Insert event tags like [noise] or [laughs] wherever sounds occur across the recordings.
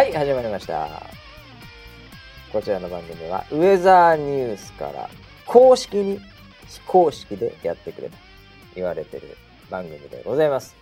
はい始まりました。こちらの番組はウェザーニュースから公式に非公式でやってくれと言われてる番組でございます。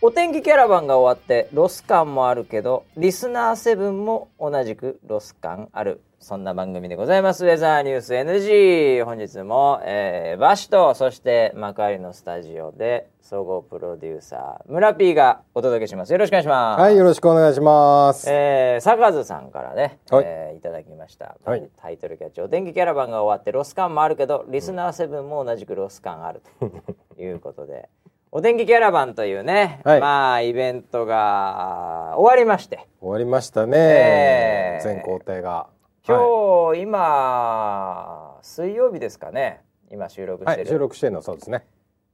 お天気キャラバンが終わってロス感もあるけどリスナー7も同じくロス感ある。そんな番組でございます。ウェザーニュース NG。本日も、えー、バシと、そして幕張のスタジオで、総合プロデューサー、村 P がお届けします。よろしくお願いします。はい、よろしくお願いします。えー、坂津さんからね、はい、えー、いただきました。はい、タイトルキャッチ、お天気キャラバンが終わってロス感もあるけど、リスナー7も同じくロス感あるということで、お天気キャラバンというね、はい、まあイベントが終わりまして終わりましたね、えー、全工程が今日、はい、今水曜日ですかね。今収録してる、はい、収録してるのそうですね。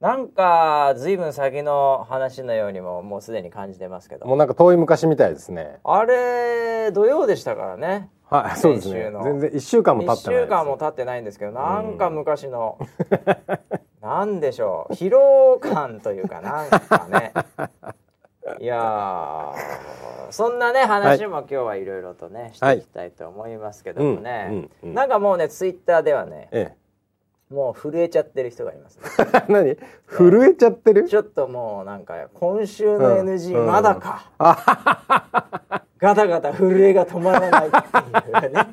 なんかずいぶん先の話のようにももうすでに感じてますけど。もうなんか遠い昔みたいですね。あれ土曜でしたからね。はいそうですね。全然1週間も経ってない1週間も経ってないんですけどなんか昔の、う [laughs] なんでしょう。疲労感というかなんかね [laughs] いやそんなね話も今日はいろいろとね、していきたいと思いますけどもね、なんかもうねツイッターではね、ええ、もう震えちゃってる人がいますね。[laughs] 何？震えちゃってる？ちょっともうなんか今週の NG まだか、ガタガタ震えが止まらないっていうね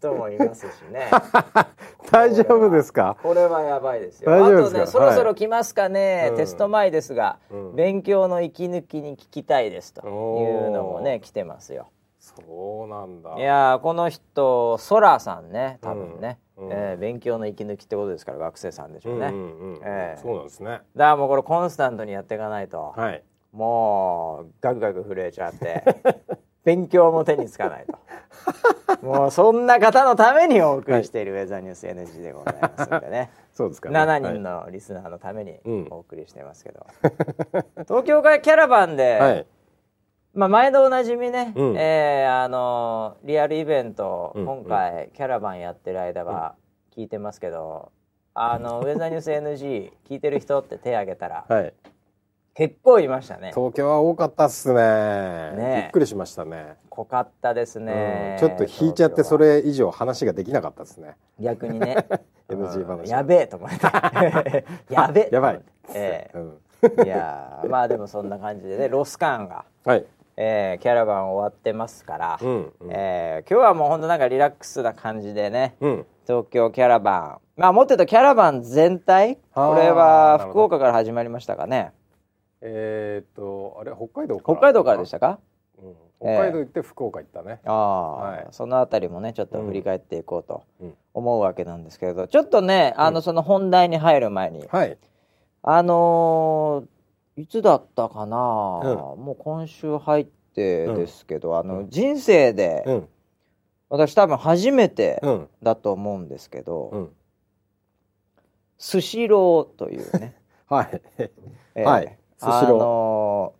人もいますしね。[laughs] 大丈夫ですか？これはやばいですよ。あとねそろそろ来ますかね、はい、テスト前ですが、うん、勉強の息抜きに聞きたいですというのもね来てますよ。そうなんだ。いやこの人ソラさんね多分ね、うん、えー、勉強の息抜きってことですから学生さんでしょうね、うんうん。えー、そうなんですね。だからもうこれコンスタントにやっていかないと、はい、もうガクガク震えちゃって [laughs] 勉強も手につかないと。[laughs] もうそんな方のためにお送りしているウェザーニュース NG でございますのでね。[laughs] そうですか、ね、7人のリスナーのためにお送りしてますけど、うん、東京会キャラバンで、はい、まあ、毎度おなじみね、うん、えー、あのリアルイベント、うん、今回キャラバンやってる間は聞いてますけど、あのウェザーニュース NG 聞いてる人って手挙げたら、はい結構いましたね。東京は多かったっすね。ね。びっくりしましたね。濃かったですね、うん、ちょっと引いちゃってそれ以上話ができなかったですね。逆にね。[laughs] NG 話 [laughs] やべえと思って。やべえやばい、えー、うん、いやまあでもそんな感じでねロスカンが。はい。えー、キャラバン終わってますから、うんうん、えー、今日はもうほんとなんかリラックスな感じでね、うん、東京キャラバン。まあもっと言うとキャラバン全体？これは福岡から始まりましたかねえー、っとあれ北海道北海道からでしたか、うん、北海道行って福岡行ったね、えー、ああ、はい、その辺りもねちょっと振り返っていこうと思うわけなんですけれど、ちょっとねあのその本題に入る前に、はい、あのー、いつだったかな、うん、もう今週入ってですけど、あの人生で、私多分初めてだと思うんですけど、スシローというね。[laughs] はい、えー、はいスシロー。あの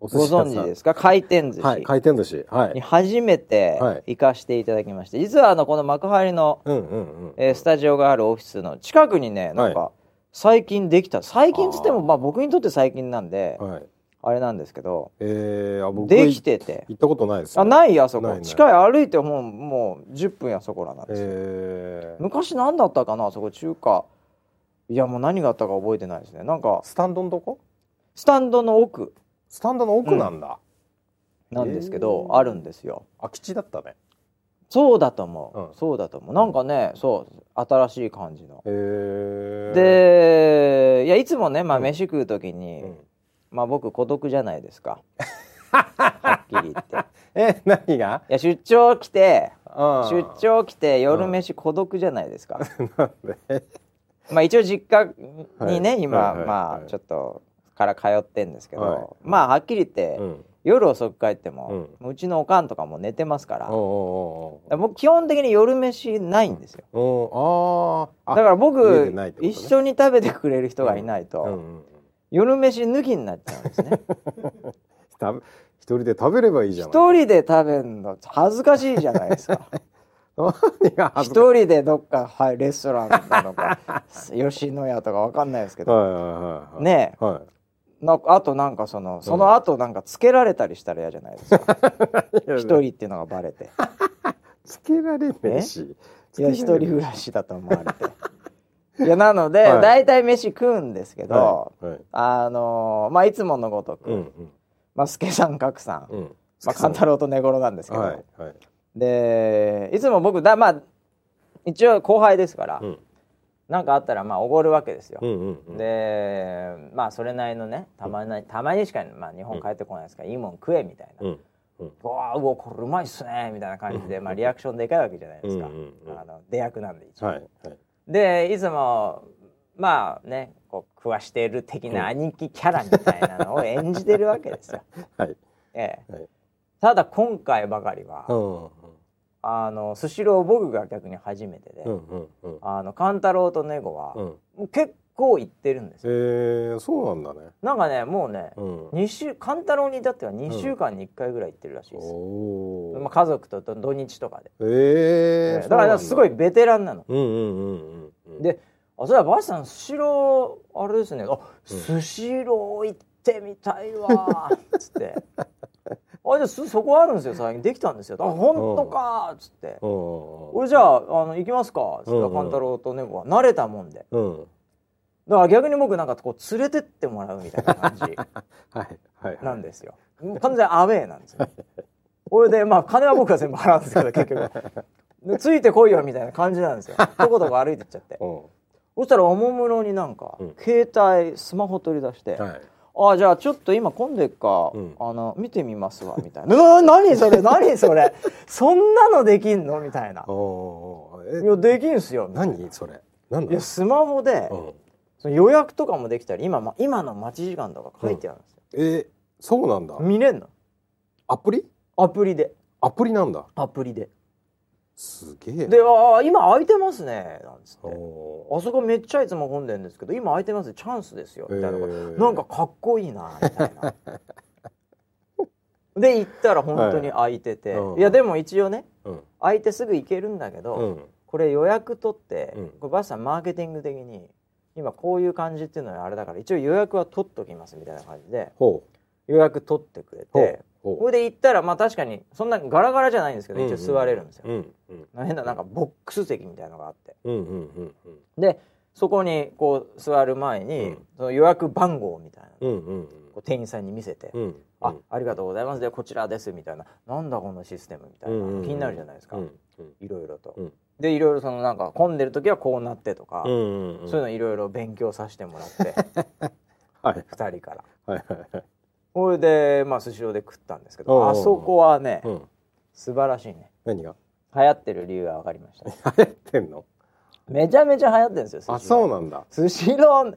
ー、ご存知ですか？回転寿司。はい、回転寿司。はい。に初めて行かしていただきまして、実はあの、この幕張の、うんうんうん、えー、スタジオがあるオフィスの近くにね、なんか、最近できた。最近つっても、まあ僕にとって最近なんで、はい、あれなんですけど、えー、あ僕できてて。行ったことないです、ね、あないあそこ。近い歩いてもうもう10分やそこらなんです。よ、えー、昔何だったかなあそこ中華。いやもう何があったか覚えてないですね。なんかスタンドのとこ？スタンドの奥。スタンドの奥なんだ、うん、なんですけど、あるんですよ。空き地だったね。そうだと思う、うん、そうだと思う。なんかねそう新しい感じの。でいやいつもねまあ飯食う時に、うん、まあ僕孤独じゃないですか。はっきり言って。[laughs] え何が？いや出張来て出張来て夜飯孤独じゃないですか、[laughs] まあ一応実家にね、はい、今、まあちょっとから通ってんですけど、はい、まあはっきり言って、うん、夜遅く帰っても、うん、うちのおかんとかも寝てますから。僕基本的に夜飯ないんですよ。だから僕、ね、一緒に食べてくれる人がいないと、うん。うんうん、夜飯抜きになっちゃうんですね。[laughs] 一人で食べればいいじゃん一人で食べるの恥ずかしいじゃないですか。[laughs] 一人でどっか、はい、レストランなのか [laughs] 吉野家とかわかんないですけど、はいはいね、はい、なあとなんかそのその後なんかつけられたりしたら嫌じゃないですか。[laughs] 一、人っていうのがバレて。つけられねえし。いや一人暮らしだと思われて。い。やなので、はい、大体飯食うんですけど、はい。はい、あのー、まあいつものごとく、うんうん、まあ助さん角さん、うん、まあ勘太郎と寝頃なんですけど、はい。はい、でいつも僕だまあ一応後輩ですから、うんなんかあったらまあおごるわけですよ、うんうんうん、でまあそれなりのねたまに、たまにしか、まあ、日本帰ってこないですから、うん、いいもん食えみたいな、うん。うん、うわこれうまいっすねみたいな感じで、まあ、リアクションでかいわけじゃないですか、うんうんうん、あの出役なんで一応、はいはい、でいつもまあねこう食わしている的な兄貴キャラみたいなのを演じてるわけですよ、[laughs] はい。ええ、はい、ただ今回ばかりは、あのスシロー僕が逆に初めてで、うんうんうん、あの勘太郎とネゴは、うん、結構行ってるんですよ。へえそうなんだね。なんかねもうね、うん、週勘太郎に至っては2週間に1回ぐらい行ってるらしいです。うん、まあ家族と土日とかで。へえだからすごいベテランなの。うんうんうんうん、であそれはバシさんスシローあれですねあスシロー行ってみたいわつって。[laughs] あじゃあそこあるんですよ最近。できたんですよ。あ本当かっつって。俺じゃああの行きますかっつった勘太郎と猫は。慣れたもんで、だから逆に僕なんかこう連れてってもらうみたいな感じ [laughs] なんですよ、完全アウェーなんですよ。これでまあ金は僕は全部払うんですけど結局。ついてこいよみたいな感じなんですよ。とことこ歩いてっちゃって。そしたらおもむろになんか、携帯スマホ取り出して、はいあじゃあちょっと今混んでっか、うん、あの見てみますわみたいな「何それ何それ。そんなのできんの?」みたいな「いやできんすよ」何それ？何いやスマホで、うん、その予約とかもできたり今、ま、今の待ち時間とか書いてあるんですよ、うん、えー、そうなんだ。見れんの？アプリ？アプリで。アプリなんだ。アプリですげえ。で「ああ今空いてますね」なんつって「あそこめっちゃいつも混んでるんですけど今空いてます。チャンスですよ」みたいな、えー、なんかかっこいいなみたいな。[laughs] で行ったら本当に空いてて、はい、いやでも一応ね、うん、空いてすぐ行けるんだけど、うん、これ予約取って、うん、これバスさんマーケティング的に今こういう感じっていうのはあれだから一応予約は取っときますみたいな感じで予約取ってくれてこれで行ったらまあ確かにそんなガラガラじゃないんですけど、一応座れるんですよ、うんうん、変ななんかボックス席みたいのがあって、うんうんうんうん、でそこにこう座る前に、うん、その予約番号みたいな、うんうんうん、こう店員さんに見せて「うんうん、あありがとうございます。でこちらです」みたいな「なんだこのシステム」みたいな、うんうん、気になるじゃないですか、うんうん、いろいろと。でいろいろそのなんか混んでる時はこうなってとか、うんうんうん、そういうのいろいろ勉強させてもらって、[laughs] はい、2人から。はいはいはいそれでまあスシローで食ったんですけどあそこはね、うん、素晴らしいね。何が？流行ってる理由が分かりました流行ってんの？めちゃめちゃ流行ってるんですよあそうなんだ。スシロー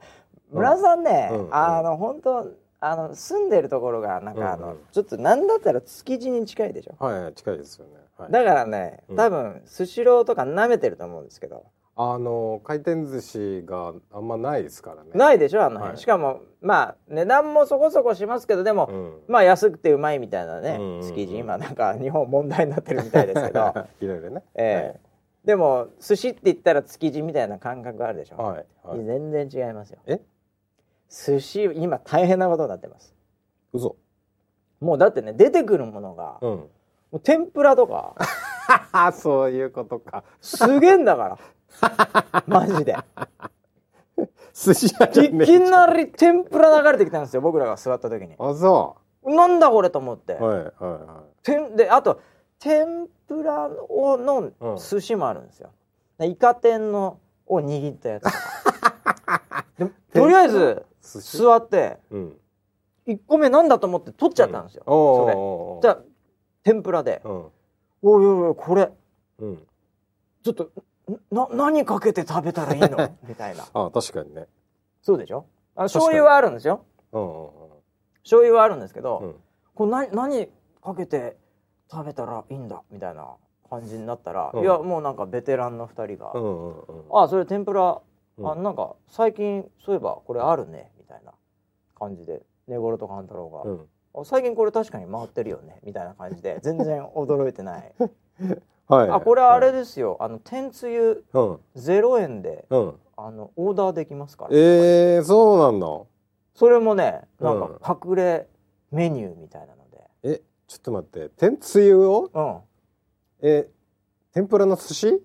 村さんね、うん、あの本当あの住んでるところがなんかあの、うん。うん、ちょっとなんだったら築地に近いでしょ。はい近いですよね、はい、だからね多分スシローとか舐めてると思うんですけどあの回転寿司があんまないですからね。ないでしょあの辺、はい、しかもまあ値段もそこそこしますけどでも、うん、まあ安くてうまいみたいなね、築地今なんか日本問題になってるみたいですけど。[laughs] いろいろね、えー、はい、でも寿司って言ったら築地みたいな感覚あるでしょ、はいはい、全然違いますよ。え？寿司今大変なことになってます。嘘。もうだってね出てくるものが、うん、もう天ぷらとか [laughs] [laughs] そういうことか。すげえんだから。[laughs] マジで。寿司屋いきなり天ぷら流れてきたんですよ僕らが座った時に。あそう。なんだこれと思って、はいはいはい、であと天ぷらをの寿司もあるんですよ、うん、イカ天のを握ったやつと [laughs] りあえず座って、うん、1個目なんだと思って取っちゃったんですよ、うん、それ。じゃあ天ぷらで、うん、おいおいこれ、うん、ちょっとな何かけて食べたらいいの？[laughs] みたいな。あ確かにね。そうでしょ？あ醤油はあるんですよ、うんうんうん、醤油はあるんですけど、うん、これ何何かけて食べたらいいんだ？みたいな感じになったら、うん、いやもうなんかベテランの2人が「うんうんうん、あそれ天ぷら、あなんか最近そういえばこれあるね」みたいな感じで寝頃と勘太郎が、最近これ確かに回ってるよね」みたいな感じで [laughs] 全然驚いてない。[laughs] はい、あこれあれですよ、あの天つゆゼロ円で、うん、あのオーダーできますから、ええー、そうなんだ。それもねなんか隠れメニューみたいなので、えちょっと待って。天つゆを？うん。え天ぷらの寿司？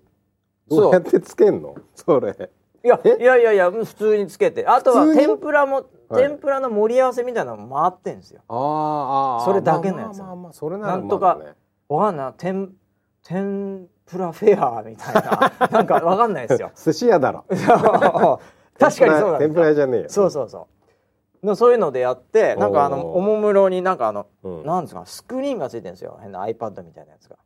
どうやってつけんの？それいやいやいやいや普通につけて。あとは天ぷらも、はい。天ぷらの盛り合わせみたいなのも回ってんですよ。あーあーそれだけのやつ。まあまあまあまあそれならなんとかわかんない。天天ぷらフェアみたいな。[laughs] なんかわかんないですよ。[laughs] 寿司屋だろ。[laughs] 確かにそうなんです天ぷら屋じゃねえよ。そうそうそう。のそういうのでやってなんかあのおもむろになんかあの、うん。なんですかスクリーンがついてるんですよ。変な iPad みたいなやつが。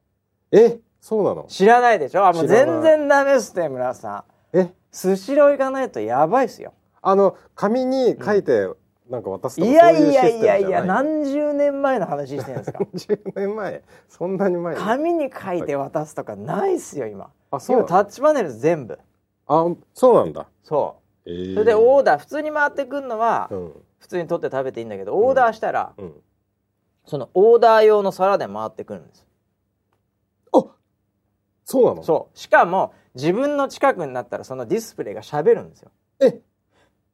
え？そうなの？知らないでしょ？あもう全然ダメっすね村さんえ？スシロー行かないとやばいっすよ。あの紙に書いてなんか渡すとかいやいやいやいや何十年前の話してるんですか？10年前？そんなに前に？紙に書いて渡すとかないっすよ今。あそうタッチパネル全部。あそうなんだ。そえー。うそれでオーダー普通に回ってくるのはうん。普通に取って食べていいんだけどオーダーしたらうん。そのオーダー用の皿で回ってくるんですそうなの？そう。しかも自分の近くになったらそのディスプレイが喋るんですよ。え？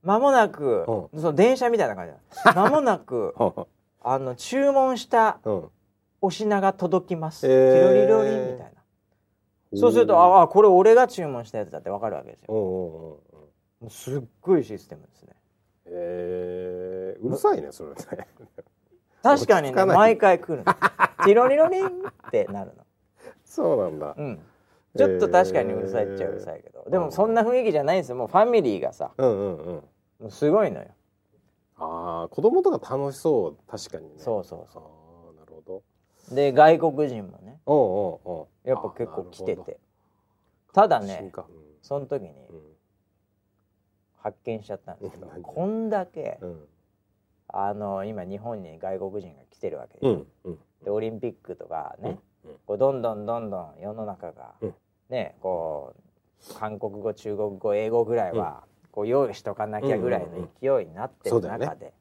間もなくその電車みたいな感じだ [laughs] 間もなくあの注文したうん。お品が届きます、へー。テロリロリンみたいな。そうするとああこれ俺が注文したやつだってわかるわけですよ。うんうんうんうん。もうすっごいシステムですね。えー、うるさいねそれね。確かにね毎回来るの。テロリロリンってなるのそうなんだ。うん。ちょっと確かにうるさいっちゃうるさいけど、でもそんな雰囲気じゃないんですよ。もうファミリーがさ。うんうんうん。もうすごいのよ。ああ子供とか楽しそう。確かにね。そうそうそああなるほど。うで外国人もね。おうおうおうやっぱ結構来てて。ただね化その時にうん。発見しちゃったんですけどこんだけうん。あの今日本に外国人が来てるわけで,、うんうん。でオリンピックとかね、うんこうどんどんどんどん世の中が、うん。ねこう韓国語中国語英語ぐらいは、こう用意しとかなきゃぐらいの勢いになってる中で、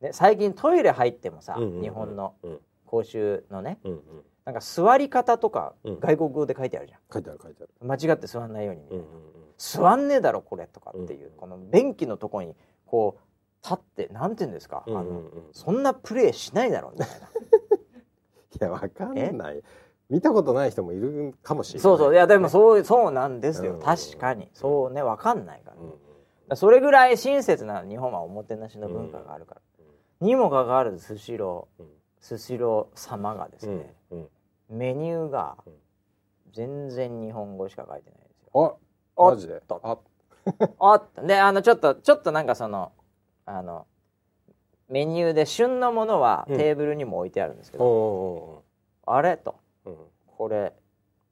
ね。最近トイレ入ってもさ、日本のうん。公衆のねなんか座り方とかうん。外国語で書いてあるじゃ書いてある書いてある。ん間違って座んないようにみたいな、座んねえだろこれとかっていう、うん。この便器のとこにこう立ってなんて言うんですか、あのそんなプレーしないだろみたいな。いやわかんない。見たことない人もいるかもしれない。そうそう。いやでもそうそうなんですよ、うん。確かに。そうね分かんないから,、それぐらい親切な日本はおもてなしの文化があるから、にもかかわらずスシローうん。スシロー様がですうん。ね、うん。メニューがうん。全然日本語しか書いてないんですよ。あマジで？とあ。おっと。で [laughs] あのちょっとちょっとなんかそのあのメニューで旬のものはうん。テーブルにも置いてあるんですけおうど、おあれとうおうこれ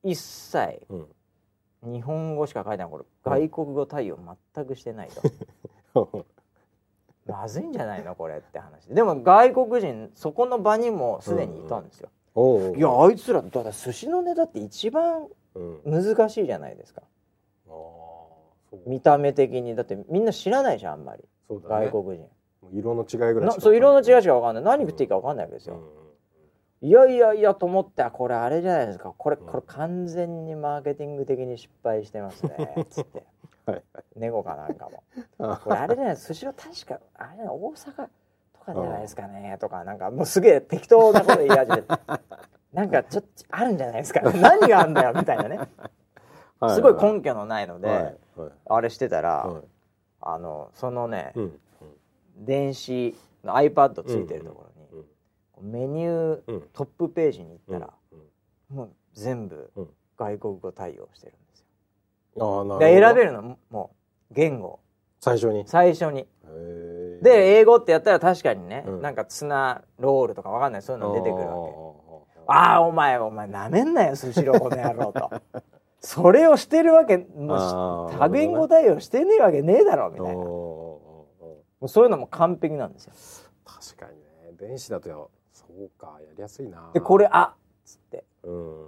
一切うん。日本語しか書いてない。これ外国語対応全くしてないと。う [laughs] んまずいんじゃないの？これって話。でも外国人そこの場にもすでにいたんですよ、おうおういやあいつらだから寿司のネタって一番うん。難しいじゃないですか。う。見た目的に。だってみんな知らないじゃんあんまり。ね。外国人、色の違いぐらいなしかそう色の違いしかか分かんない。何食っていいか分かんないわけですよ、いやいやいやと思ってあこれあれじゃないですか。これうん。これ完全にマーケティング的に失敗してますね。[laughs] つって。はい猫かなんかも。あこれあれじゃない寿司は確かあれ大阪とかじゃないですかね。とかなんかもうすげえ適当なこと言い始めて。[laughs] なんかちょっとあるんじゃないですか。何があるんだよみたいなね。はすごい根拠のないので、あれしてたら、はい。あのそのね、うん電子の iPad ついてるところに、うんメニューうんトップページに行ったら、うんもう全部うん。外国語対応してるんですよ。で選べるのもう言語。最初に？最初に。で英語ってやったら確かにね、うん。なんかツナロールとかわかんない。そういうの出てくるわけ。あああお前お前なめんなよスシローこの野郎と。それをしてるわけもう多言語対応してねえわけねえだろみたいなうそういうのも完璧なんですよ。確かにね。電子だとそうかやりやすいな。でこれあっつって。うん。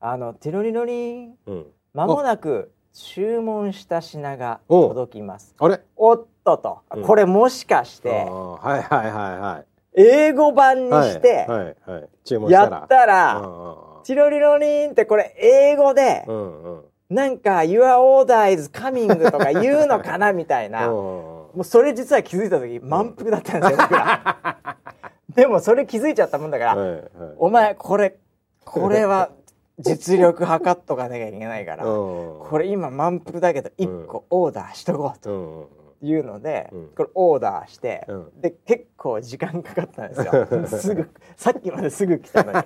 あのテロリロリンうん。間もなく注文した品がお届きます。あれ？おっとと、うん。これもしかしあてーはいはいはいはい。英語版にしてはいはいはい。注文したやらったら、うんチロリロリンってこれ英語でうんうん。なんか Your order is coming とか言うのかなみたいな。[laughs] もうそれ実は気づいた時満腹だったんですよ僕ら。[laughs] でもそれ気づいちゃったもんだから、はいはい。お前これこれは実力測っとかなきゃいけないから、うん。これ今満腹だけど1個オーダーしとこうというので、うん。これオーダーして、うん。で結構時間かかったんですよ。[laughs] すぐさっきまですぐ来たのに。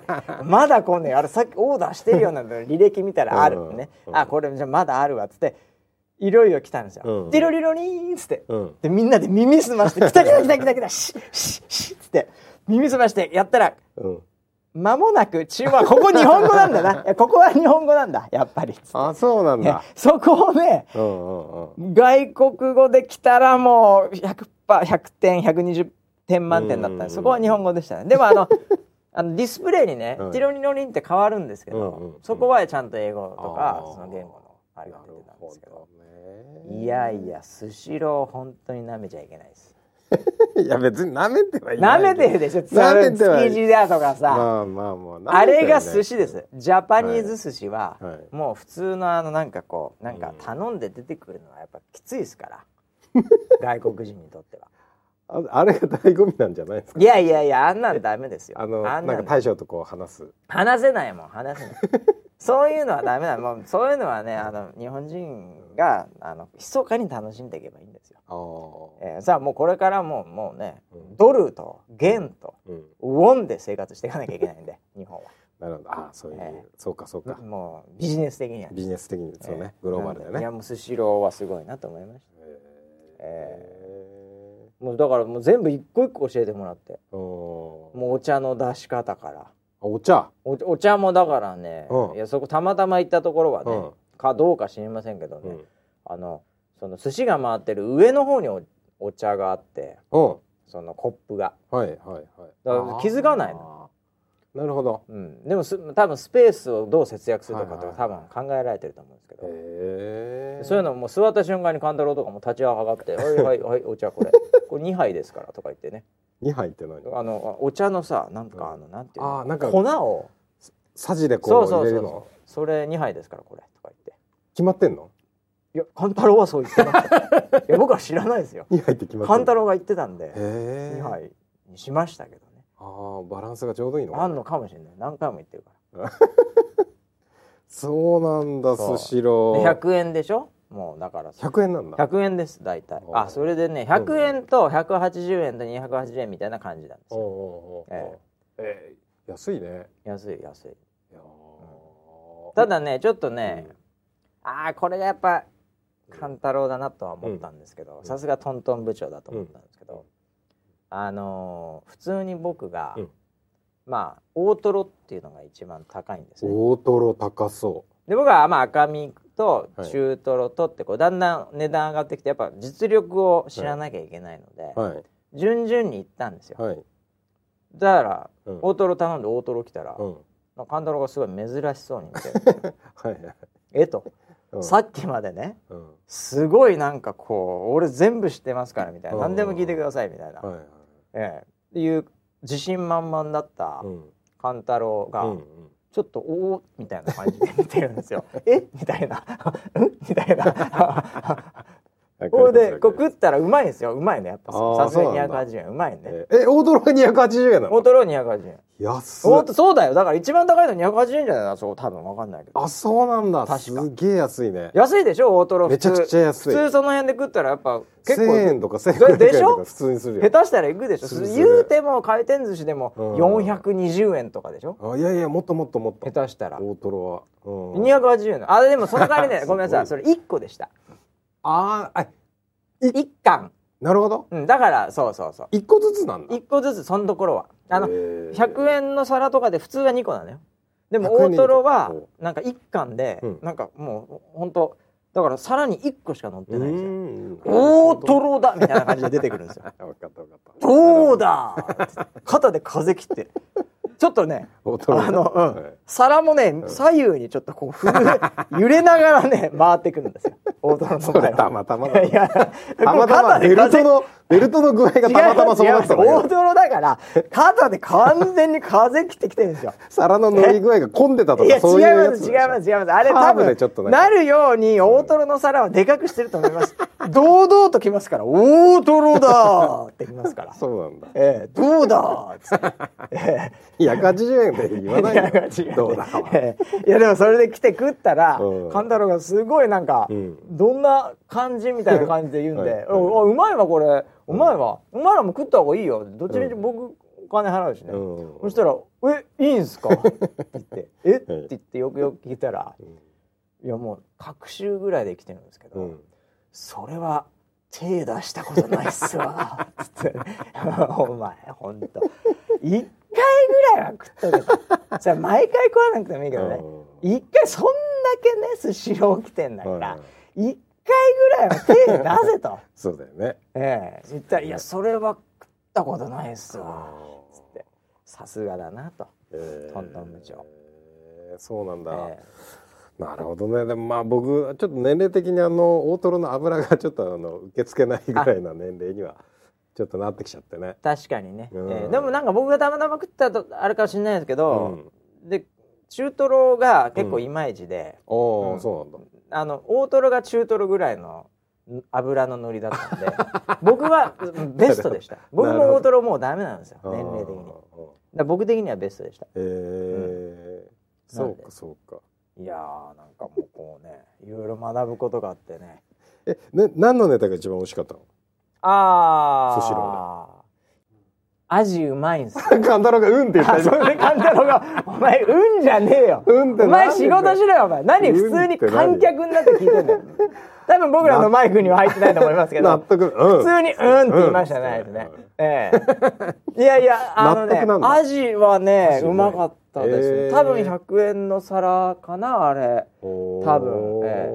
まだ来んねえあれさっきオーダーしてるようなの履歴見たらあるのね、うん。あこれじゃあまだあるわっつっていろいろ来たんですよ、うんロリロリーンっつって、うん。でみんなで耳すまして「来た来た来た来た来たシッシッシッ」っつって。耳すましてやったらうん間もなく注文ここ日本語なんだな。[laughs] ここは日本語なんだやっぱりっつって。あそうなんだ。そこをねうんうんうん。外国語で来たらもう 100, 100点120点満点だったんでそこは日本語でしたね。でもあの [laughs] あのディスプレイにねうん「ティロニロリン」って変わるんですけど、うんうんうん。そこはちゃんと英語とかその言語。のあれが出てたんですけど。いやいやスシロー本当に舐めちゃいけないです。[laughs] いや別に舐めてはいな舐いめてるでしょ。舐めてはい築地だとかさ、まあまあまああれが寿司司です。ジャパニーズ寿司は、はい。はいもう普通のあのなんかこうなんかうん頼んで出てくるのはやっぱきついですから。外国人にとっては。[laughs] ああれが醍醐味なんじゃないですか？いやいやいやあんなんダメですよ。あのあんなん。なんか大将とこう話す。話せないもん話せない。そういうのはダメだ。もうそういうのはねあの日本人があの密かに楽しんでいけばいいんですよ。えーさあもうこれからもうもうね、うん。ドルと元とうん。ウォンで生活していかなきゃいけないんで [laughs] 日本は。なるほど。ああそういう、ええそうかそうか。もうビジネス的にはね、ビジネス的にそうね、グローバルだよね。いやもうスシローはすごいなと思いました。えもうだからもう全部一個一個教えてもらって。もうお茶の出し方から。あお茶？おお茶もだからね、うん。いやそこたまたま行ったところはね、うん。かどうか知りませんけどね、うん。あのその寿司が回ってる上の方におお茶があってうん。そのコップが、はいはいはい。だから気づかないの。なるほど。うん、でもす多分スペースをどう節約するとかとか多分考えられてると思うんですけど、へえそういうのもう座った瞬間に勘太郎とかも立ち上がって「はいはいはいお茶これ。これ2杯ですから」とか言ってね2杯って何？あのお茶のさなんかあの、なんていうの？あーなんか粉を。さじでこそううそうそう。入れるの？そうそれ2杯ですからこれとか言って。決まってんの？いや勘太郎はそう言ってました。[laughs] いや僕は知らないですよ。2杯って決まって勘太郎が言ってたんでへえ2杯にしましたけどね。ああバランスがちょうどいいの？あんのかもしれない。何回も言ってるか [laughs] そうなんだスシロー。100円でしょ？もうだから100円なんだ。100円です大体。あそれでね100円と180円と280円みたいな感じなんですよ。おうおうおうええ。ー安いね。安い安い。ただねちょっとね、ああこれがやっぱ勘太郎だなとは思ったんですけどうん。さすがトントン部長だと思ったんですけど、あのー普通に僕が、うん。まあ大トロっていうのが一番高いんですね。大トロ高そで僕はまあ赤身とはい。中トロとってこうだんだん値段上がってきてやっぱ実力を知らなきゃいけないので、うはい。順々に行ったんですよ、はい。だからうん。大トロ頼んで大トロ来たら、うん。なんか勘太郎がすごい珍しそうに見てはい [laughs] はい。えと、うん。さっきまでねうん。すごいなんかこう俺全部知ってますからみたいな。うん。何でも聞いてくださいみたいな、はいはいええ。っていう自信満々だったうん。勘太郎が、うんうんちょっとおおみたいな感じで見てるんですよ。え？みたいな。[laughs] うん？みたいな。[laughs] はいこれでこう食ったらうまいんですよ。うまいねやっぱさすがにそうなんだ280円うまいね。ええ大トロが280円なの？大トロ280円。安っおそうだよ。だから一番高いの280円じゃないの？そう多分わかんないけど。あそうなんだ確かすげえ安いね安いでしょ大トロ。めちゃくちゃ安い普通その辺で食ったらやっぱ結1000構円とか1500円でしょ普通にするよ下手したらいくでしょ。言うても回転寿司でもうん420円とかでしょ？あいやいやもっともっともっと下手したら。大トロは、うん、280円。あでもその代わりねごめんなさいそれ1個でした。あーあ1貫。なるほど。うん、だからそうそうそう。一個ずつなんだ。1個ずつそのところは。あのへー。100円の皿とかで普通は2個なのよ。でも100円大でトロはなんか1貫で、うん。なんかもうほんとだから皿に1個しか乗ってないんですよ。ん。大トロだみたいな感じで出てくるんですよ。[laughs] 分かった分かった。どうだ肩で風切ってちょっとねあの、うん。はい。皿もね左右にちょっとこう揺れながらね [laughs] 回ってくるんですよ。大トロの場合は。たまたまだ。いやたまたまベル風トのベルトの具合がたまたまそうなった大トロだから肩で完全に風切ってきてるんですよ。皿の乗り具合が混んでたとかそういう違います違います違います。あれ多分でちょっとなるように大トロの皿はでかくしてると思います。堂々ときますから大トロだーってきますから。[laughs] そうなんだ。ええどうだーっつって。[laughs] え180円で言わないよ。どうだわええいやでもそれで来て食ったらうん。勘太郎がすごいなんか、うん。どんな感じみたいな感じで言うんで「[laughs] はい。おおうまいわこれ。うまいわ、お前らも食った方がいいよ。どっちみち僕お金払うしね、うん。そしたら「えいいんすか? [laughs]」って言って「え？っ?」てはい言ってよくよく聞いたら「いやもう隔週ぐらいで来てるんですけど、うん。それは手出したことないっすわ」[laughs] つって「お前ほんと。一回ぐらいは食っとけと」[laughs] それ毎回食わなくてもいいけどね。うん。一回そんだけねスシロー来てんだからうん。一回ぐらいは手出せと。[laughs] そうだよね。ええ。言ったら「いやそれは食ったことないっすわ」あつって。さすがだなと。えー。トントン部長。そうなんだ、えなるほどね。でもまあ僕ちょっと年齢的にあの大トロの油がちょっとあの受け付けないぐらいな年齢にはちょっとなってきちゃってね。え確かにね、うん。ええでもなんか僕がたまたま食ったとあるかもしれないですけうど、ん。で中トロが結構いまいちで、おお、うん。そうなんだ。あの大トロが中トロぐらいのん油の乗りだったんで [laughs] 僕はうんベストでした。[laughs] 僕も大トロもうダメなんですよ年齢的に。僕的にはベストでした。えー。そうかそうかいやーなんかもうこうねいろいろ学ぶことがあってね。えね何のネタが一番美味しかったの？ああスシロアジうまいんすよ。[laughs] カンタロウがうんって言った。あそれで勘太郎が「お前うんじゃねえよ」うんってお前仕事しろよお前。何普通に観客になって聞いてんだよ多分僕らのマイクには入ってないと思いますけど。納得、うん、普通に「うん」って言いましたね、ね、ええ。いやいやあのねアジはねアジうまかったです、へー。多分100円の皿かなあれ。多分。え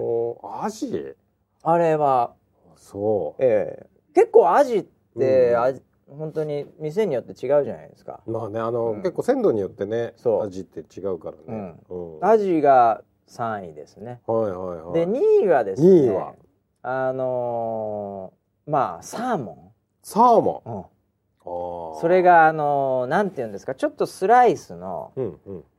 アジ？あれは。そええ。結構アジって、うん。味本当に店によって違うじゃないですか。うまあねあの、うん。結構鮮度によってねそう。味って違うからね、うん。アジが3位ですね。はいはいはい。で2位がですね2位は？あのーまあサーモサーモン？ン、うん。それがあのーなんていうんですかちょっとスライスの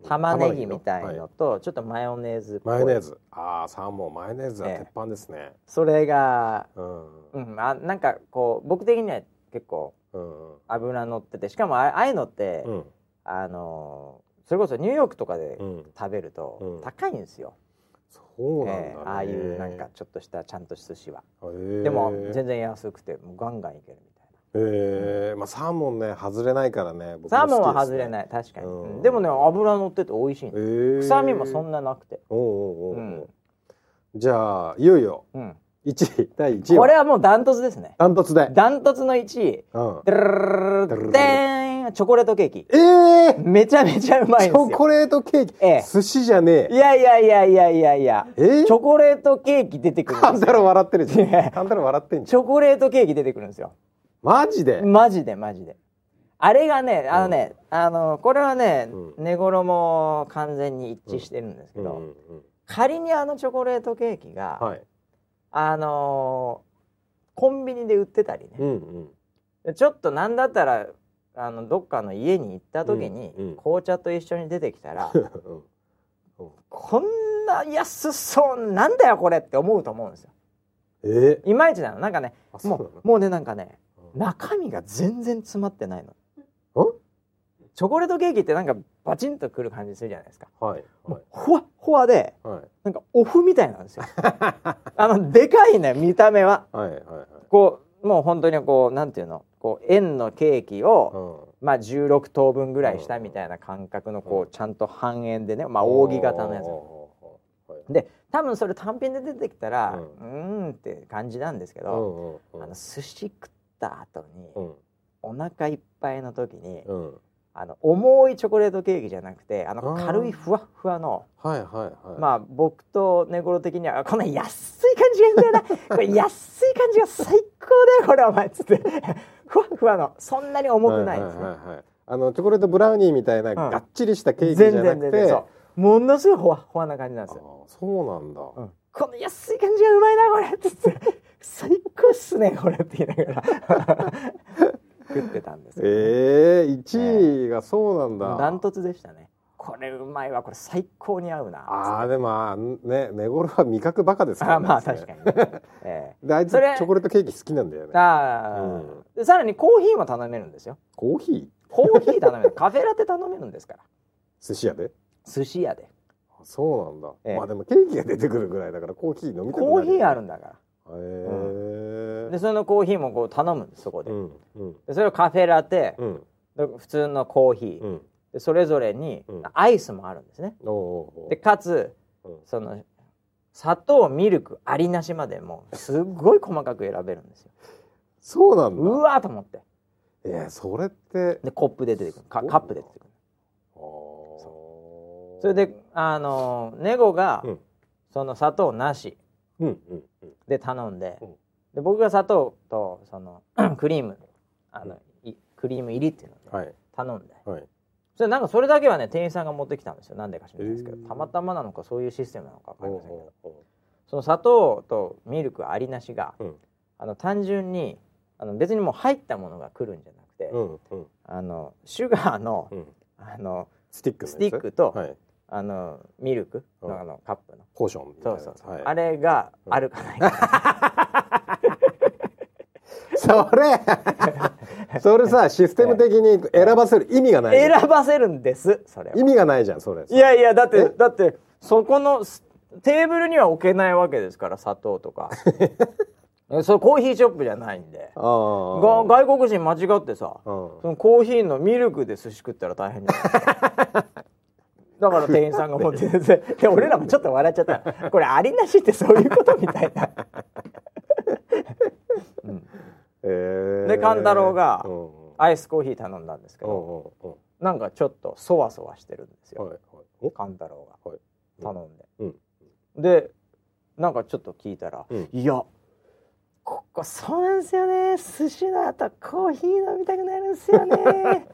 玉ねぎみたいのとちょっとマヨネーズマヨネーズ。ああサーモンマヨネーズはええ鉄板ですね、それが、うん。うん、あなんかこう僕的には結構うん。油乗っててしかもあああいうのって、うん。あのーそれこそニューヨークとかでうん。食べるとうん。高いんですよ、そうなんだね、ええああいうなんかちょっとしたちゃんと寿司は、へえでも全然安くてもうガンガンいけるみたいな。ええまあサーモンね外れないからね僕もサーモンは外れない。確かに、うん。うんでもね油乗ってて美味しいええ臭みもそんななくて、おうおうおう。うん。じゃあいよいよ。うん、1位第1位は？これはもうダントツですね。ダントツで、ダントツの1位。でーんチョコレートケーキええめちゃめちゃうまいんチョコレートケーキ、ええ寿司じゃねいやいやいやいやいやいやええチョコレートケーキ出てくるんカンタですよ笑ってるじゃんカンタロウ笑ってんじチョコレートケーキ出てくるんですよゃんマジで、マジでマジであれがねあのね、あのこれはね、う寝頃も完全に一致してるんですけど、仮にあのチョコレートケーキが、はいあのーコンビニで売ってたりうんね、うん。でちょっとなんだったらあのどっかの家に行った時に、うんうん。紅茶と一緒に出てきたら [laughs] こんな安そうなんだよこれって思うと思うんですよ。え？いまいちなの。なんかねもうもうねなんかねうん。中身が全然詰まってないの。んチョコレートケーキってなんかバチンとくる感じするじゃないですか。はいはい。もうふわっふわではい。なんかオフみたいなんですよ。[laughs] あのでかいね見た目は。はいはいはい。こうもう本当にこうなんていうの？こう円のケーキを、うん。まあ16等分ぐらいしたみたいな感覚のこうちゃんと半円でねまあ扇形のやつ。はいで多分それ単品で出てきたらううーんって感じなんですけうど、んうんうん。あの寿司食った後に、うん。お腹いっぱいの時に、うんあの重いチョコレートケーキじゃなくてあの軽いふわっふわの。はいはいはい。まあ僕と寝頃的にはこの安い感じがいいんだよな。[laughs] これ安い感じが最高だよこれお前っつって。ふわっふわの。そんなに重くないですね、はいはいはいはいあのチョコレートブラウニーみたいながっちりしたケーキじゃ全なくて。然全然そう。ものすごいほわほわな感じなんですよ、そうなんだ。うん。この安い感じがうまいなこれっつって。最高っすねこれって言いながら食ってたんですよ、ええ1位がそうなんだ。ダントツでしたねこれうまいわこれ最高に合うなああでもあーね寝頃は味覚バカですからあね。まあ確かに、ね [laughs] えであいつチョコレートケーキ好きなんだよえね。ああ、うんでさらにコーヒーも頼めるんですよコーヒコーヒー頼める [laughs] カフェラテ頼めるんですからー寿司屋で？寿司屋であそうなんだ。ええまあでもケーキが出てくるぐらいだからコーヒー飲みたくなる。コーヒーある。るんだからへえ。でそのコーヒーもこう頼むんですそこで,、うんうん。でそれをカフェラテ、うん。で普通のコーヒー、うん。でそれぞれにうん。アイスもあるんですね。でかつうん。その砂糖ミルクありなしまでもうすっごい細かく選べるんですよ。そうなんだ。うわーと思って。えー、それって。でコップで出てくる。カカップで出てくる。それであのネゴが、うん。その砂糖なし。うんうんうん。で頼んで,、うん。で僕が砂糖とその [clears throat] クリームあの、いクリーム入りっていうのをね、はい。頼んで。はい。それなんかそれだけはね店員さんが持ってきたんですよ。なんでか知らないですけど、へー。たまたまなのかそういうシステムなのか分かりませんけど。その砂糖とミルクありなしが、うん。あの単純にあの別にもう入ったものが来るんじゃなくて、うんうん。あのシュガーの,、うん。あのスティックスティックと、はい。あのミルク？の,、うん。あのカップの。ポーションみたいな。そうそうそう、はい。あれがあるかないか、それそれさ [laughs] システム的に選ばせる意味がない選ばせるんです。それは。意味がないじゃんそれ。いやいやだってえ？だってそこのテーブルには置けないわけですから砂糖とか。え [laughs] それコーヒーショップじゃないんで。外国人間違ってさうん。そのコーヒーのミルクで寿司食ったら大変じゃない？だから店員さんが持っててで [laughs] 俺らもちょっと笑っちゃった。これありなしってそういうことみたいな、[laughs] うん。えー。で勘太郎がアイスコーヒー頼んだんですけうんどなんかちょっとそわそわしてるんですよ。勘太郎が。はい。頼んで、うん。でなんかちょっと聞いたら「うん。いやここそうなんですよね。寿司の後コーヒー飲みたくなるんですよね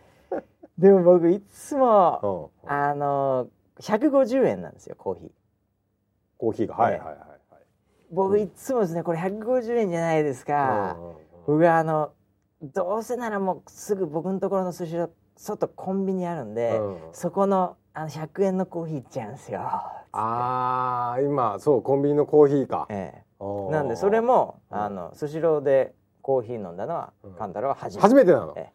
でも僕いつもうんあの150円なんですよコーヒー。コーヒーが。はいはいはいはい。僕いつもですねこれ150円じゃないですか、うんうんうん。僕はあのどうせならもうすぐ僕のところの寿司の外コンビニあるんで、うんそこのあの100円のコーヒーいっちゃうんですよ。あー今そうコンビニのコーヒーか。ええ、なんでそれも、うんあのスシローでコーヒー飲んだのは、うん。カンタロウは初めて。初めてなの？え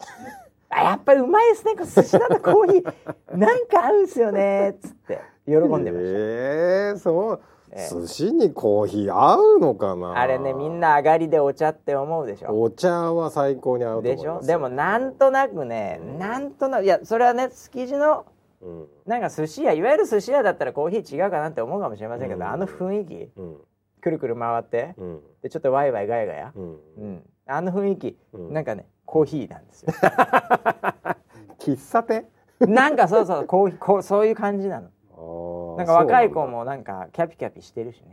えあやっぱりうまいですね。寿司だとコーヒーなんか合うんですよね。っつって喜んでました。えー、そう。ええ。寿司にコーヒー合うのかな？あれねみんな上がりでお茶って思うでしょ。お茶は最高に合うでしょ？でもなんとなくね、なんとなくいやそれはね築地のうん。なんか寿司屋いわゆる寿司屋だったらコーヒー違うかなって思うかもしれませんけど、うん。あの雰囲気うん。くるくる回ってうん。でちょっとワイワイガヤガヤ、うん。うん、あの雰囲気、うん。なんかねコーヒーなんですよ。[laughs] 喫茶店？なんかそうそうコーヒーこうそういう感じなの。なんか若い子もなんかキャピキャピしてるしね。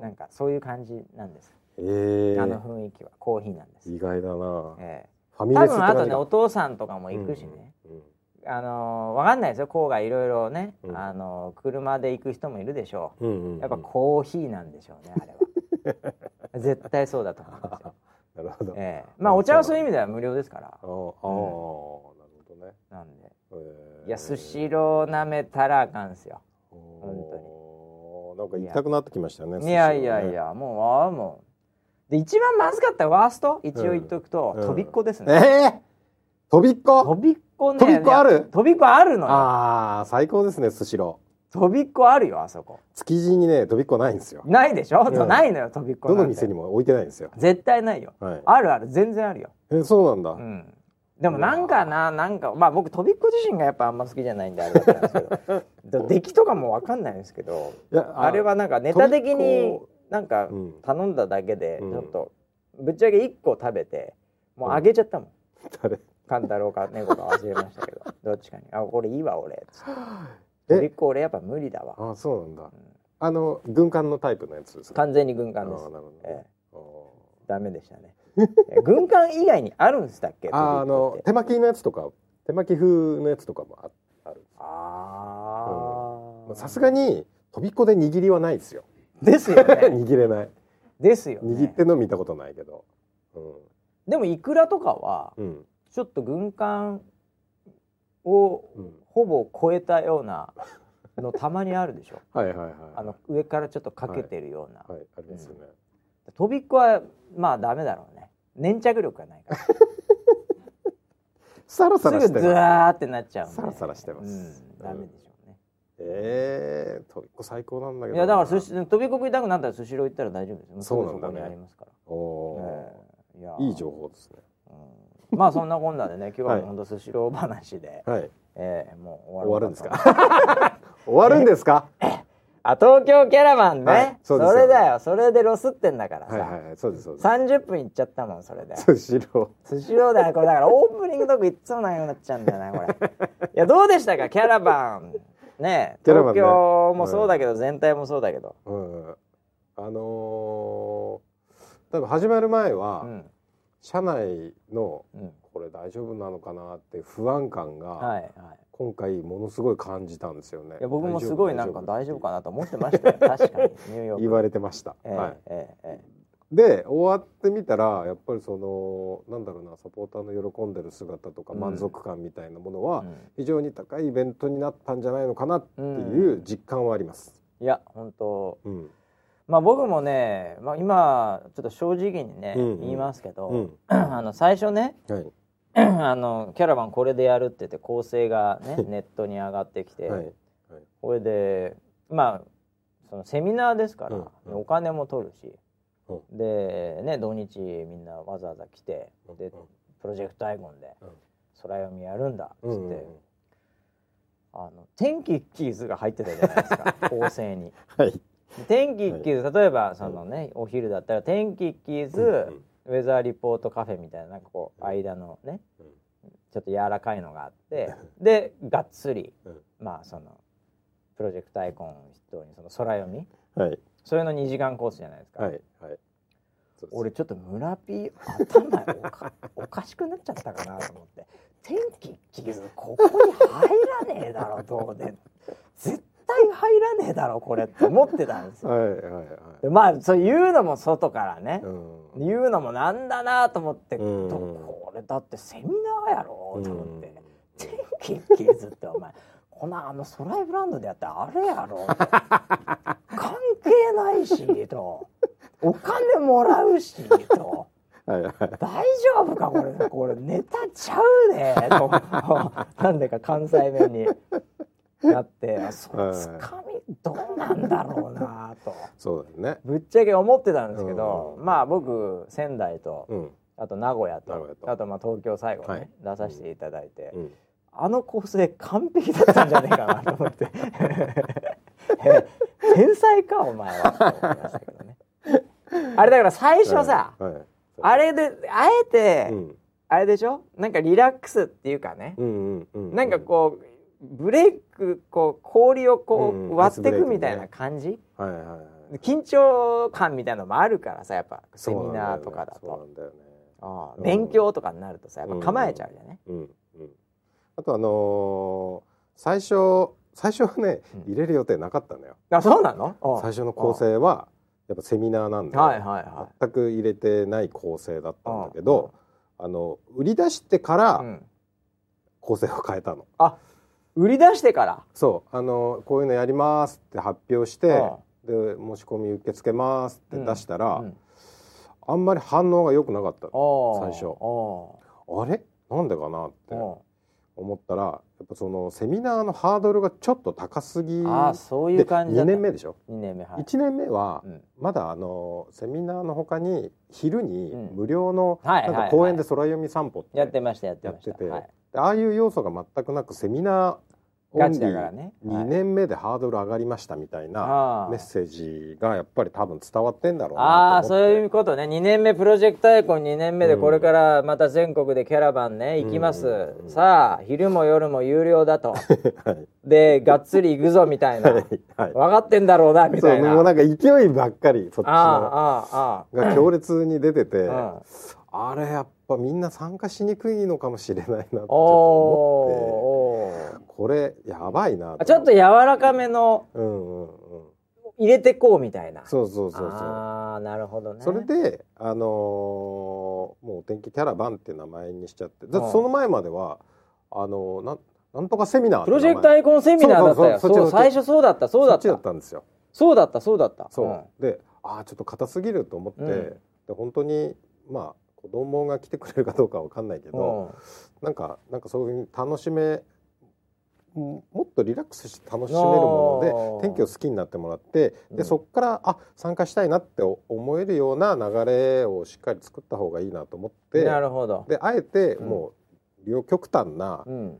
なんかそういう感じなんです、えあのー、雰囲気は。コーヒーなんです、意外だな、えファえ多分あとねお父さんとかも行くしね、うんうんあのーわかんないですよ。郊外いろいろね、うん。あのー車で行く人もいるでしょう、うんうんうん。やっぱコーヒーなんでしょうねあれは。[laughs] 絶対そうだと思いますよ、なるほど、ええ。まあお茶はそういう意味では無料ですから。あーあー、なるほどね、なんで。え。ーいやスシローなめたらあかんっすよ。おー。なんか行きたくなってきましたねいやいやいやもうああもう。で一番まずかったワースト？一応言っとくと、うん。とびっこですえね、ー、とびっこ？とびっこね。とびっこある？とびっこあるのよ。ああ最高ですねスシローとびっこあるよあそこ。築地にねとびっこないんですよ。ないでしょ、うん。ないのよとびっこどの店にも置いてないんですよ。絶対ない。よはい。あるある全然あるよ。えそうなんだ、うん。でもなんかななんかまあ僕とびっこ自身がやっぱあんま好きじゃないんであれだったんですけど。[laughs] で出来とかもわかんないんですけどあれはなんかネタ的にこなんかうん。頼んだだけでちうん。ょっとぶっちゃけ1個食べてもうあげちゃったもん。誰？勘太郎か猫か忘れましたけど。どっちかに「あこれいいわ俺」つって「[laughs] え？とびっこ俺やっぱ無理だわ。あそうなんだ、あの軍艦のタイプのやつです」か完全に軍艦です。あーなるほどええ。あー。ダメでしたね。え軍艦以外にあるんでしたっけ？[laughs] あーあの手巻きのやつとか手巻き風のやつとかもああるあー。さすがにとびっこで握りはないですよ。ですよね。[laughs] 握れない。ですよね。握ってんの見たことないけど。でもイクラとかはうんうん。ちょっと軍艦をうん。ほぼ超えたようなのたまにあるでしょ。[laughs] はいはいはいあの上からちょっとかけてるような、はいありますよね、飛びっこはまあダメだろうね。粘着力がないから。[laughs] サラサラすぐズしてますワーってなっちゃうんで。サラサラしてます。うん、ダメでしょうね、えー、飛びっこ最高なんだけどいやだから寿司飛びっこ食いたくなったら寿司ロー行ったら大丈夫ですよ。そうなんだね。ありますから。おおええいやー、いい情報ですね。うん [laughs] まあそんなこんなでね今日ははい本当寿司ロー話で、はい。ええもう終わるんですか？か [laughs] 終わるんですか？あ東京キャラバンね、はいそれだよ。それでロスってんだからさ、はいはいはいそうですそうです。30分いっちゃったもんそれで。寿司ロ寿司ローだよこれ。だからオープニングトークいっつも長くなっちゃうんだよなこれ。いやどうでしたか？キャラバン。ね [laughs] キャラバンね。東京もそうだけど、全体もそうだけど、うんうん。あのー、多分始まる前は、うん社内のうん、これ大丈夫なのかなって不安感が、今回ものすごい感じたんですよね。いや僕もすごいなんか大丈夫。かなと思ってましたよ。[laughs] 確かにニューヨーク。言われてました、ええはい。えええで終わってみたらやっぱりそのなんだろうなサポーターの喜んでる姿とかうん。満足感みたいなものは、え非常に高いイベントになったんじゃないのかなっていう実感はあります。いや本当。うん、まあ僕もね、まあ、今ちょっと正直にね、うんうん。言いますけど、うん、[clears throat] あの最初ねはい、[clears throat] あのキャラバンこれでやるって言って構成がねネットに上がってきて、はい、これでまあそのセミナーですから、うんうん。お金も取るし、うでね土日みんなわざわざ来てでうん。プロジェクトアイコンでうん。空読みやるんだっつって、うんうんうん。あの天気キーズが入ってたじゃないですか [laughs] 構成に。はい、で天気キーズ、例えばそのね、お昼だったら天気キーズ、ウェザーリポートカフェみたいななんかこう間のねうん。ちょっと柔らかいのがあってでがっつりうん。まあそのプロジェクトアイコンを筆頭にその空読みはい、それの2時間コースじゃないですか、はい、はい。俺ちょっと村ピー頭おかおかしくなっちゃったかなと思って。天気キーズここに入らねえだろどうで。絶対入らねえだろこれって思ってたんですよ。はい、はい、はい。でまあそう言うのも外からね、うん、言うのもなんだなと思って、うん。とこれだってセミナーやろと思って、うん天気キーズってお前。こんなあのソライブランドでやってあれやろ。と [laughs] 関係ないしと。お金もらうしと。はい、はい。大丈夫かこれ。これネタちゃうねと。なんでか関西弁になって [laughs] あそはいつかみどうなんだろうなと。そうだよね。ぶっちゃけ思ってたんですけど、うん。まあ僕仙台と、うん、あと名古屋とあとまあ東京最後ね、はい。出させていただいて、うん。あの構成完璧だったんじゃねえかなと思って。え [laughs] 天才かお前はと思いましたけどね。あれだから最初さ、はい、はい。あれであえて、うん、あれでしょ？なんかリラックスっていうかね、うん、うん、うん。なんかこうブレイクこう氷をこう、割っていくみたいな感じ、はい、はい、はい。緊張感みたいなのもあるからさやっぱセミナーとかだと。ああうん勉強とかになるとさやっぱ構えちゃうじゃね、うんうん、あとあのー最初最初はねうん。入れる予定なかったのよ、あそうなの？うん最初の構成はやっぱセミナーなんで、はいはいは全く入れてない構成だったんだけど、あの売り出してから構成を変えたの、あ売り出してから？そう。あのこういうのやりますって発表してで申し込み受け付けますって出したら、うん。あんまり反応が良くなかった最初。おあ。れ？なんでかなって思ったらやっぱそのセミナーのハードルがちょっと高すぎーああそういう感じだ2った。年目でしょ、2年目はい、1年目はうん。まだあのセミナーのほかに昼にうん。無料のなんか公園で空読み散歩ってやってましたやってました。はい、でああいう要素が全くなくセミナーオンリーだからね、はい2年目でハードル上がりましたみたいなああメッセージがやっぱり多分伝わってんだろうあなと思って。あそういうことね。2年目プロジェクトアイコン2年目でこれからまた全国でキャラバンね行きます、うんさあ昼も夜も有料だと。[laughs] はい。でがっつり行くぞみたいな。[laughs] はいはい。分かってんだろうなみそうたいな。もうなんか勢いばっかりそっちの。ああああが強烈に出ててあああれやっぱみんな参加しにくいのかもしれないなってちょっとお思って。これやばいなーちょっと柔らかめのうんうんうん。入れてこうみたいな。そうそうそうそう。ああなるほどね。それであのーもうお天気キャラバンって名前にしちゃって。だっその前まではあのーなんなんとかセミナープロジェクトアイコンセミナーだったよ。そう最初そうだったそうだっそっちだたったんですよ。そうだったそうだった。そう、ん。でああちょっと硬すぎると思って、うん。で本当にまあ子供が来てくれるかどうかわかんないけど、なんかなんかそういうふうに楽しめももっとリラックスして楽しめるもので天気を好きになってもらってうん。でそこからあ参加したいなって思えるような流れをしっかり作った方がいいなと思ってなるほど。であえてうん。もう両極端なうん。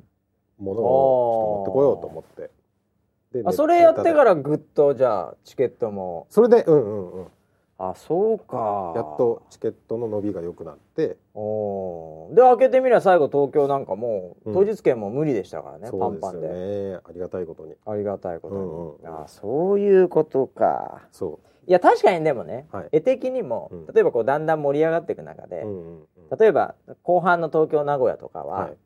ものをちょっと持ってこようと思って。であそれやってからぐっとじゃあチケットも。それでうんうんうんあそうか。やっとチケットの伸びが良くなって。おー。で開けてみりゃ最後東京なんかもううん。当日券も無理でしたからね、パそうですよンパンで。ねありがたいことに。ありがたいことに、うんうんあそういうことか。そいや確かにでもね、はい。絵的にも、うん。例えばこうだんだん盛り上がっていく中で、う、うんうんうん。例えば後半の東京名古屋とかは、はい。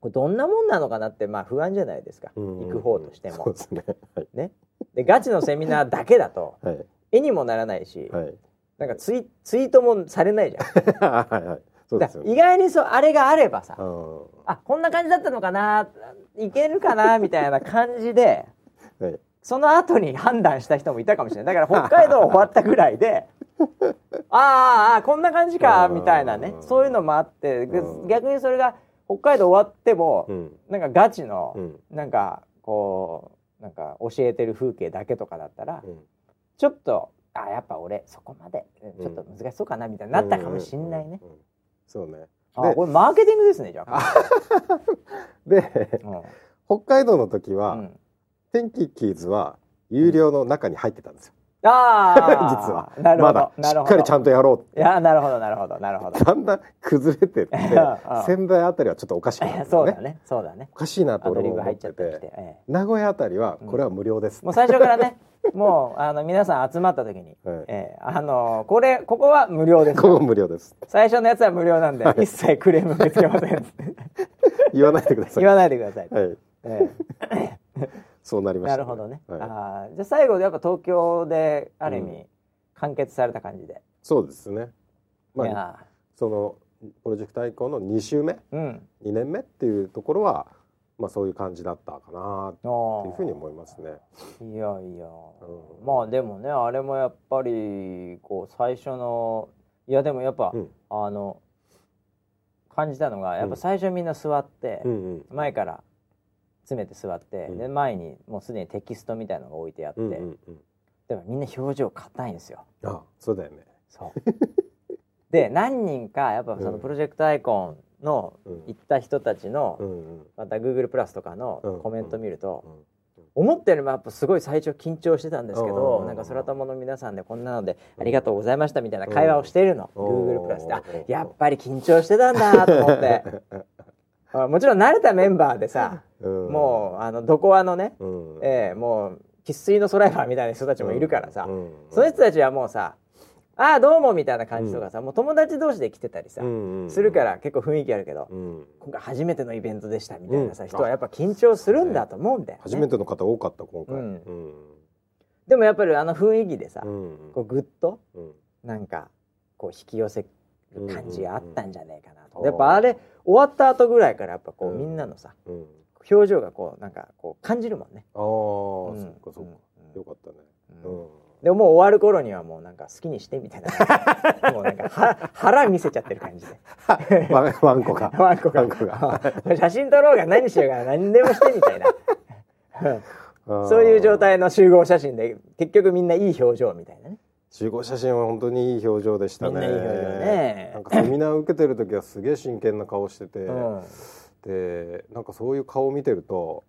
これどんなもんなのかなってまあ不安じゃないですか、うんうん。行く方としても。そうで。すね。はい。ね、でガチのセミナーだけだとはい絵にもならないし、はい。なんかツイツイートもされないじゃん。[laughs] はいはい意外にそうあれがあればさ、うん。あこんな感じだったのかないけるかな [laughs] みたいな感じではい。その後に判断した人もいたかもしれない。だから北海道終わったぐらいで [laughs] あーあーこんな感じかうん。みたいなね。そういうのもあってでうん。逆にそれが北海道終わってもうん。なんかガチのうん。なんかこうなんか教えてる風景だけとかだったらうんちょっとあやっぱ俺そこまでちょっと難しそうかなみたいになったかもしんないね。うん。うんうんそうね。あでこれマーケティングですねじゃあ。[laughs] でうん。北海道の時はうん。天気キーズは有料の中に入ってたんですよ。ああ [laughs] 実は。なるほど。まだしなるほど。っかりちゃんとやろういやなるほどなるほどなるほど。だんだん崩れてってうん。仙台あたりはちょっとおかしくなって [laughs] そうだねそうだね。おかしいなと俺も思っ入っちゃってて名古屋あたりはこれは無料ですえもう最初からねもうあの皆さん集まった時に、はい。ええあのこれここは無料です。ここ無料です。最初のやつは無料なんで、一切クレーム受け付けません。言わないでください。言わないでください、はい。えそうなりえましたね。なるほどね、はい。あーじゃあ最後でやっぱ東京である意味、うん。完結された感じで、そうですね。まあいやそのプロジェクトアイコンの2週目？ーうん。2年目っていうところはまあそういう感じだったかなとっていうふうに思いますね。いやいや、うん。まあでもねあれもやっぱりこう最初のいやでもやっぱ、うん。あの感じたのがやっぱ最初みんな座って、うんうん。前から詰めて座って、うん。で前にもうすでにテキストみたいのが置いてあって、うんうんうん。でもみんな表情硬いんですよ。あそうだよね。そう。で何人かやっぱそのうんプロジェクトアイコンのうん。行った人たちの、また Google プラスとかうのん。コメント見ると、うん思ったよりもやっぱすごい最初緊張してたんですけど、うんなんか空友の皆さんでこん。なのでありがとうございましたみたいな会話をしているの、うん。Google プラスで。あうん。やっぱり緊張してたんだと思って。あもちろん慣れたメンバーでさ、うん。もうあのどこあのね、うん。ええもう生粋のソライバーみたいな人たちもいるからさ、うん。その人たちはもうさ「ああどうも」みたいな感じとかさ、もう友達同士で来てたりさ、うんうんするから結構雰囲気あるけど、うん。今回初めてのイベントでしたみたいなさ、うん。人はやっぱ緊張するんだと思うんだよね。初めての方多かった今回。ううん。ん。でもやっぱりあの雰囲気でさ、うんこうグッとうん。なんかこう引き寄せる感じがあったんじゃねえかなと、うん。うんやっぱあれ終わった後ぐらいからやっぱこう、うん。みんなのさうん。表情がこうなんかこう感じるもんね。ああそうん。っかそっか。うん。よかったね。ううんんでももう終わる頃にはもうなんか好きにしてみたいな。[laughs] もうなんか腹腹見せちゃってる感じで。[laughs] [laughs] ワンコが。ワンコが。が。写真撮ろうが何しようが何でもしてみたいな。そういう状。態の集合写真で結局みんないい表情みたいなね。集合写真は本当にいい表情でしたね。みんないい表情ね。なんかセミナー受けてる時はすげえ真剣な顔してて、うんでなんかそういう顔を見てると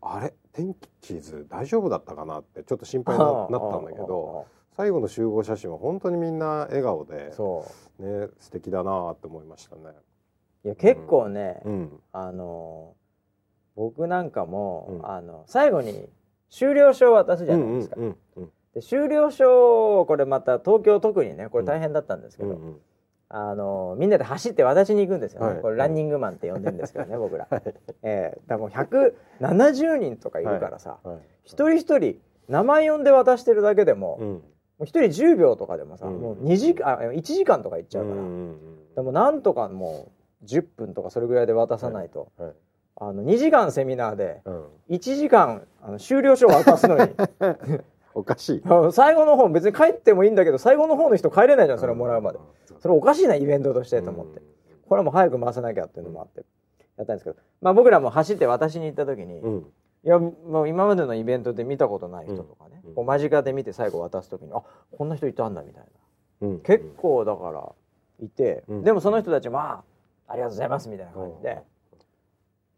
あれ？天気キーズ大丈夫だったかなってちょっと心配にな [laughs] なったんだけど最後の集合写真は本当にみんな笑顔でね素敵だなって思いましたね。いや結構ね、うん。あの僕なんかも、うん。あの最後に終了証を渡すじゃないですか、うんうん。で終了証をこれまた東京特にねこれ大変だったんですけど、うんうんあのみんなで走って渡しに行くんですよね、はい。これランニングマンって呼んでるんですけどね、[laughs] 僕ら、はい。えーだからもう170人とかいるからさ、はい。一人一人名前呼んで渡してるだけでも、うん。もう一人10秒とかでもさ、うん。もう2時間あ1時間とかいっちゃうから、んでもなんとかもう10分とかそれぐらいで渡さないと、はい。あの2時間セミナーでうん。1時間あの終了書を渡すのに。[laughs] おかしい。最後の方別に帰ってもいいんだけど最後の方の人帰れないじゃんそれもらうまで、それおかしいなイベントとしてと思って、これはもう早く回さなきゃっていうのもあってやったんですけど、まあ、僕らも走って渡しに行った時に、いうん。やもう今までのイベントで見たことない人とかね、うん。こう間近で見て最後渡す時にあこんな人いたんだみたいな。うん。結構だからいて、うん。でもその人たちもあありがとうございますみたいな感じで、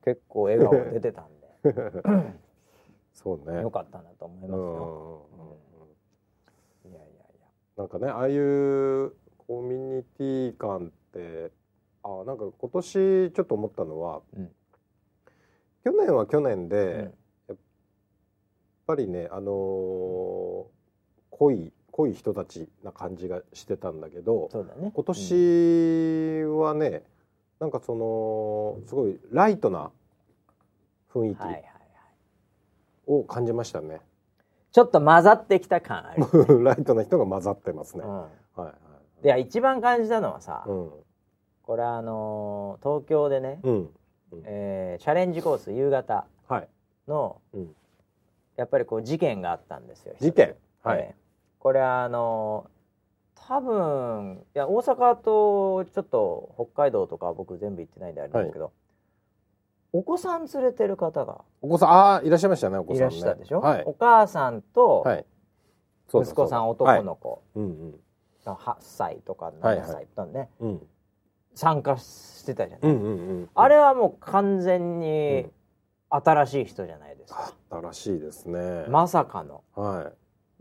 結構笑顔出てたんで。[laughs] そうね。よかったなと思いますよ。いやいやいなんかねああいうコミュニティ感ってあなんか今年ちょっと思ったのは、うん去年は去年で、や、やっぱりねあのー濃い濃い人たちな感じがしてたんだけどだね今年はね、なんかそのすごいライトな雰囲うんはいはいはい気を感じましたね。ちょっと混ざってきた感ある、[laughs] ライトな人が混ざってますね。うん、はいはい。で一番感じたのはさ、うん。これあのー東京でね、うん。えーチャレンジコース夕方はい。の、うん。やっぱりこう事件があったんですよ事件？はい。えーこれあのー多分いや大阪とちょっと北海道とかは僕全部行ってないんであれなんですけど、お子さん連れてる方がお子さんああいらっしゃいましたねお子いさんね。らっしゃったでしょ、はい。お母さんと息子さん男の子、はい。うんうん8歳とかはい7歳とね、うん参加してたじゃない、うん。うんうん。あれはもう完全うにん。新しい人じゃないですか、あったらしいですね。まさかの。は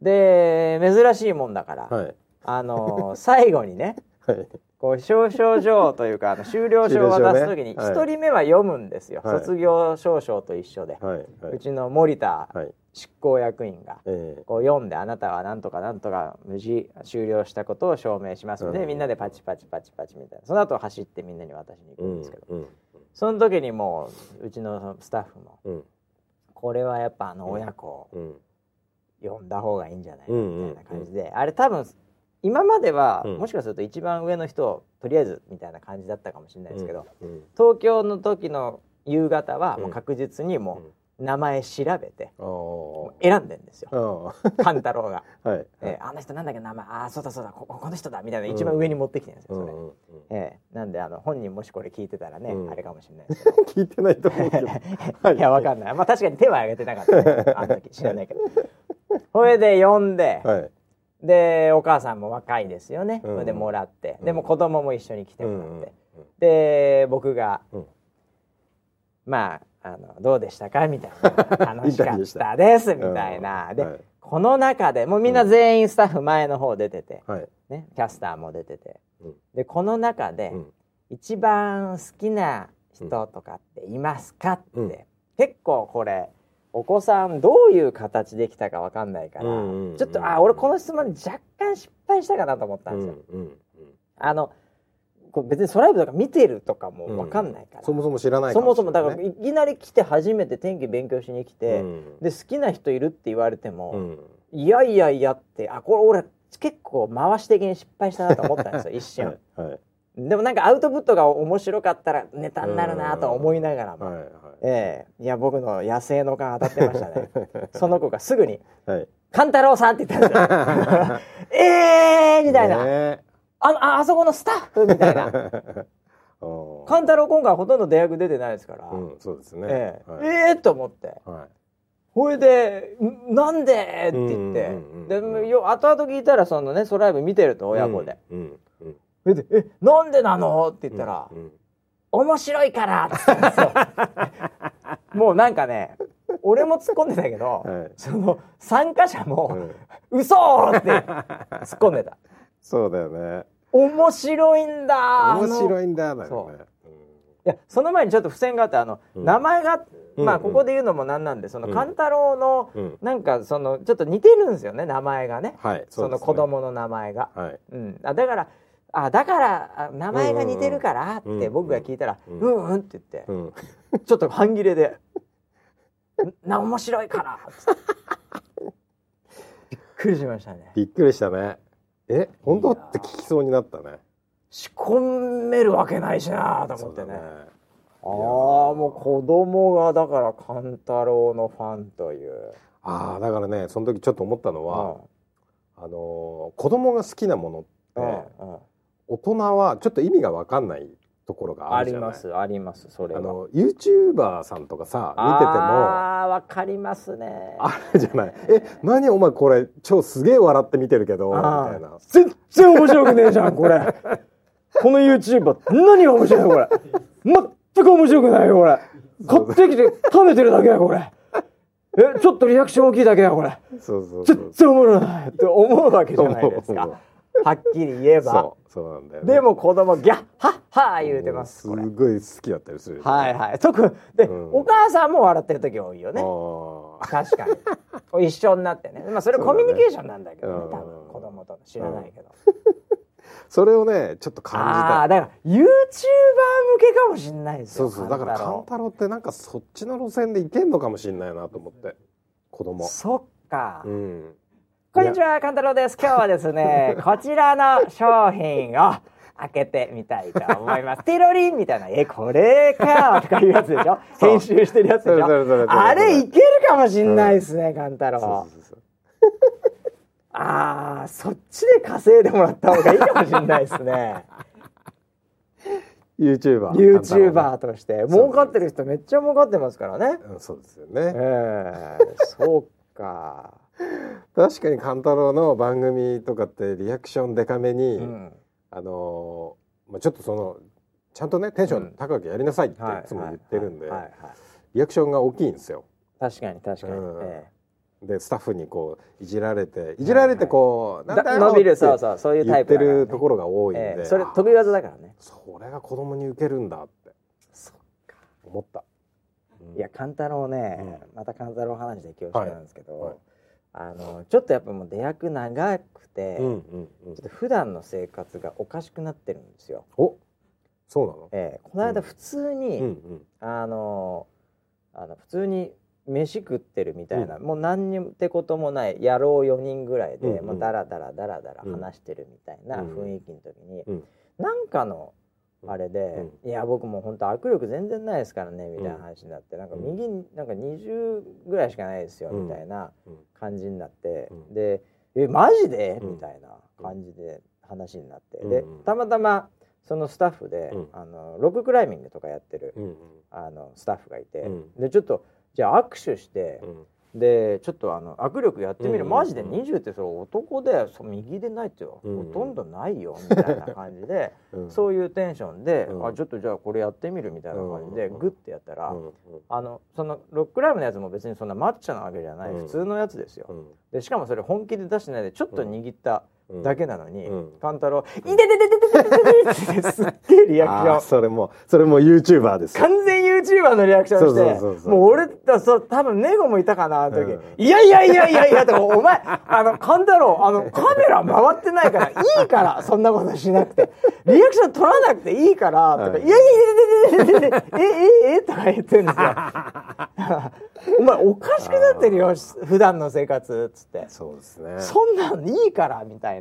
で珍しいもんだから、いはい。あのー [laughs] 最後にねはい。こう表彰状というかあの修了証を渡す時に終了証ね。一人目は読むんですよ、はい。卒業証書と一緒で、はい。はい。うちの森田はい。執行役員がええ。こう読んであなたはなんとかなんとか無事終了したことを証明しますので、うん。みんなでパチパチパチパチみたいな。その後走ってみんなに渡しに行くうんんですけど、うんその時にもううちのスタッフもうん。これはやっぱあのうん親子をうん。呼んだ方がいいんじゃないかうんみたいな感じで、あれ多分今までは、うん。もしかすると一番上の人をとりあえずみたいな感じだったかもしれないですけど、うん。東京の時の夕方はもううん確実にもう名前調べて選んでんですよ。勘 [laughs] 太郎が。はい。えーあの人なんだっけ名前。ああそうだそうだ。ここの人だみたいな一番上に持ってきてるんですよ、それ。うんえーなんであの本人もしこれ聞いてたらね、うん。あれかもしれないですけど。[laughs] 聞いてないと思うけど。[laughs] はい。いやわかんない。まあ確かに手は挙げてなかったね。あの時。知らないけど。それで呼んで、はい。でお母さんも若いですよね、うんそれでもらって、うん。でも子供も一緒に来てもらって、で僕が、うん。まああのどうでしたか？みたいな。楽しかったたです。[laughs] みたいな、で、うん。はい。この中でもうみんな全員スタッフ前の方出てて、はい。ね、キャスターも出てて。うん。でこの中で、うん。一番好きな人とかっていますかって、うん。結構これお子さんどういう形できたかわかんないから、うんうんうん。ちょっとあ俺この質問に若干失敗したかなと思ったんですよ。うんうん。あのこう別にソライブとか見てるとかもわかんないから、そもそも知らないそもそもだからねいきなり来て初めて天気勉強しに来て、うん。で好きな人いるって言われても、うん。いやいやいやってあこれ俺結構回し的に失敗したなと思ったんですよ [laughs] 一瞬。はいはい。でもなんかアウトプットが面白かったらネタになるなとは思いながらも、はいはい。ええ。いや僕の野生の感当たってましたね。[laughs] その子がすぐにはい「勘太郎さん」って言ったんですよ。[laughs] ええみたいな、ねあのああそこのスタッフみたいな。勘太郎今回ほとんど出役出てないですから、うんそうですね。ええ。はい。ええと思って。はい。ほいで「んなんで?」って言って、うんうんうんうんでよ後々聞いたらそのねソライブ見てると親子で。うんうん「それでえなんでなの?」って言ったら「うん面白いから」って言ったん [laughs] もうなんかね俺も突っ込んでたけど、はい。その参加者もうん「嘘!」って突っ込んでたそうだよね。面白いんだ面い白いんだよね。いやその前にちょっと付箋があってあの、うん。名前がまあうん。ここで言うのもなんなんでそのうん。勘太郎のうん。なんかそのちょっと似てるんですよね名前がね。はい。その子供の名前が。はい。うん、あだからあだからあ名前が似てるからって僕が聞いたら「ううんん。うん」って言ってうん。ちょっと半切れで「な面白いから」っつって。くりしましたね。びっくりしたねえ本当って聞きそうになったね。仕込めるわけないしなと思ってね。そうだああもう子供がだから勘太郎のファンという。ああだからねその時ちょっと思ったのは、うん。あのー子供が好きなものって、うんうん。大人はちょっと意味が分かんないところがあありるじゃない？ますありますそれは。あの YouTuber さんとかさ見てても。ああわかりますね。あるじゃない？え何？お前これ超すげえ笑って見てるけどみたいな。全然面白くねえじゃんこれ。[laughs] この YouTuber 何が面白いのこれ。全く面白くないよこれ。買ってきて食べてるだけだよこれ。えちょっとリアクション大きいだけだよこれ。そうそうそう。全然おもろないって思うわけじゃないですか [laughs] はっきり言えば。そうそうなんだよね。でも子供ギャッハッハー言うてますすごい好きだったりするはいはい。特で、うん。お母さんも笑ってる時多いよね。あ確かに。一緒になってね。まあそれコミュニケーションなんだけどね。ね多分子供との知らないけど、ーそれをねちょっと感じた。ああだから YouTuber 向けかもしんないですよ。そうそう。だから勘太郎ってなんかそっちの路線でいけんのかもしれないなと思って。子供。郎そっか、うんこんにちは勘太郎です。今日はですね [laughs] こちらの商品を開けてみたいと思います。[laughs] ティロリンみたいなえこれかとかいうやつでしょ？[laughs] 編集してるやつでしょ？あれいけるかもしんないですね勘太郎。そうああそっちで稼いでもらった方がいいかもしれないですね。YouTuber YouTuber として。儲かってる人めっちゃ儲かってますからね。うんそうですよえねえ。そうか確かに勘太郎の番組とかってリアクションデカめに、うん。あのーまあ、ちょっとそのちゃんとねテンション高くやりなさいっていはいつも言ってるんで、リアクションが大きいんですよ。確かに確かに、うん。えでスタッフにこういじられていじられてこう、伸びるってそうそうそういうタ言ってイプだからね。るところが多いんで、ええそれ得意技だからね。それが子供に受けるんだって。そっか。思った。うん。いや勘太郎ね、うまた勘太郎話で恐縮なんですけど、はいはいあのちょっとやっぱもう出役長くて、うんうんうん。ちょっと普段の生活がおかしくなってるんですよ。おそうなの？ええ。この間普通に、うんうん。あのあの普通に飯食ってるみたいな、もう何にもってこともない野郎4人ぐらいで、うんうん。もうダラダラダラダラうん。話してるみたいなうん。雰囲気の時に、うん。なんかのあれで、いや僕もう本当握力全然ないですからねみたいな話になって、なんか右になんか20ぐらいしかないですよ、うん。みたいなうん。感じになって、うん。で「えマジで?」うん。みたいな感じで話になって、うん。でたまたまそのスタッフで、うん。あのロッククライミングとかやってる、うん。あのスタッフがいて、うん。でちょっとじゃあ握手してう、んでちょっとあの握力やってみる、うんマジで20ってそれ男でそう右でないってほとんどないよみたいな感じで、[laughs] うん。そういうテンションで、うん。あちょっとじゃあこれやってみるみたいな感じで、うんグッてやったら、あのそのロッククライムのやつも別にそんなマッチョなわけじゃない、うん。普通のやつですよ、うん。でしかもそれ本気で出してないでちょっと握っただけなのに、勘太郎「いでででででででっすっげえリアクションそれもそれも YouTuber です完全 YouTuber のリアクションしてもう俺だそう多分ネゴもいたかなあの時、いやいやいやいやいや」とか「お前あの勘太郎あのカメラ回ってないからいいからそんなことしなくてリアクション取らなくていいから」とか「いやいやいやいやいやいやええええとか言ってんですよお前おかしくなってるよ普段の生活っつってそうですねそんなんいいからみたいな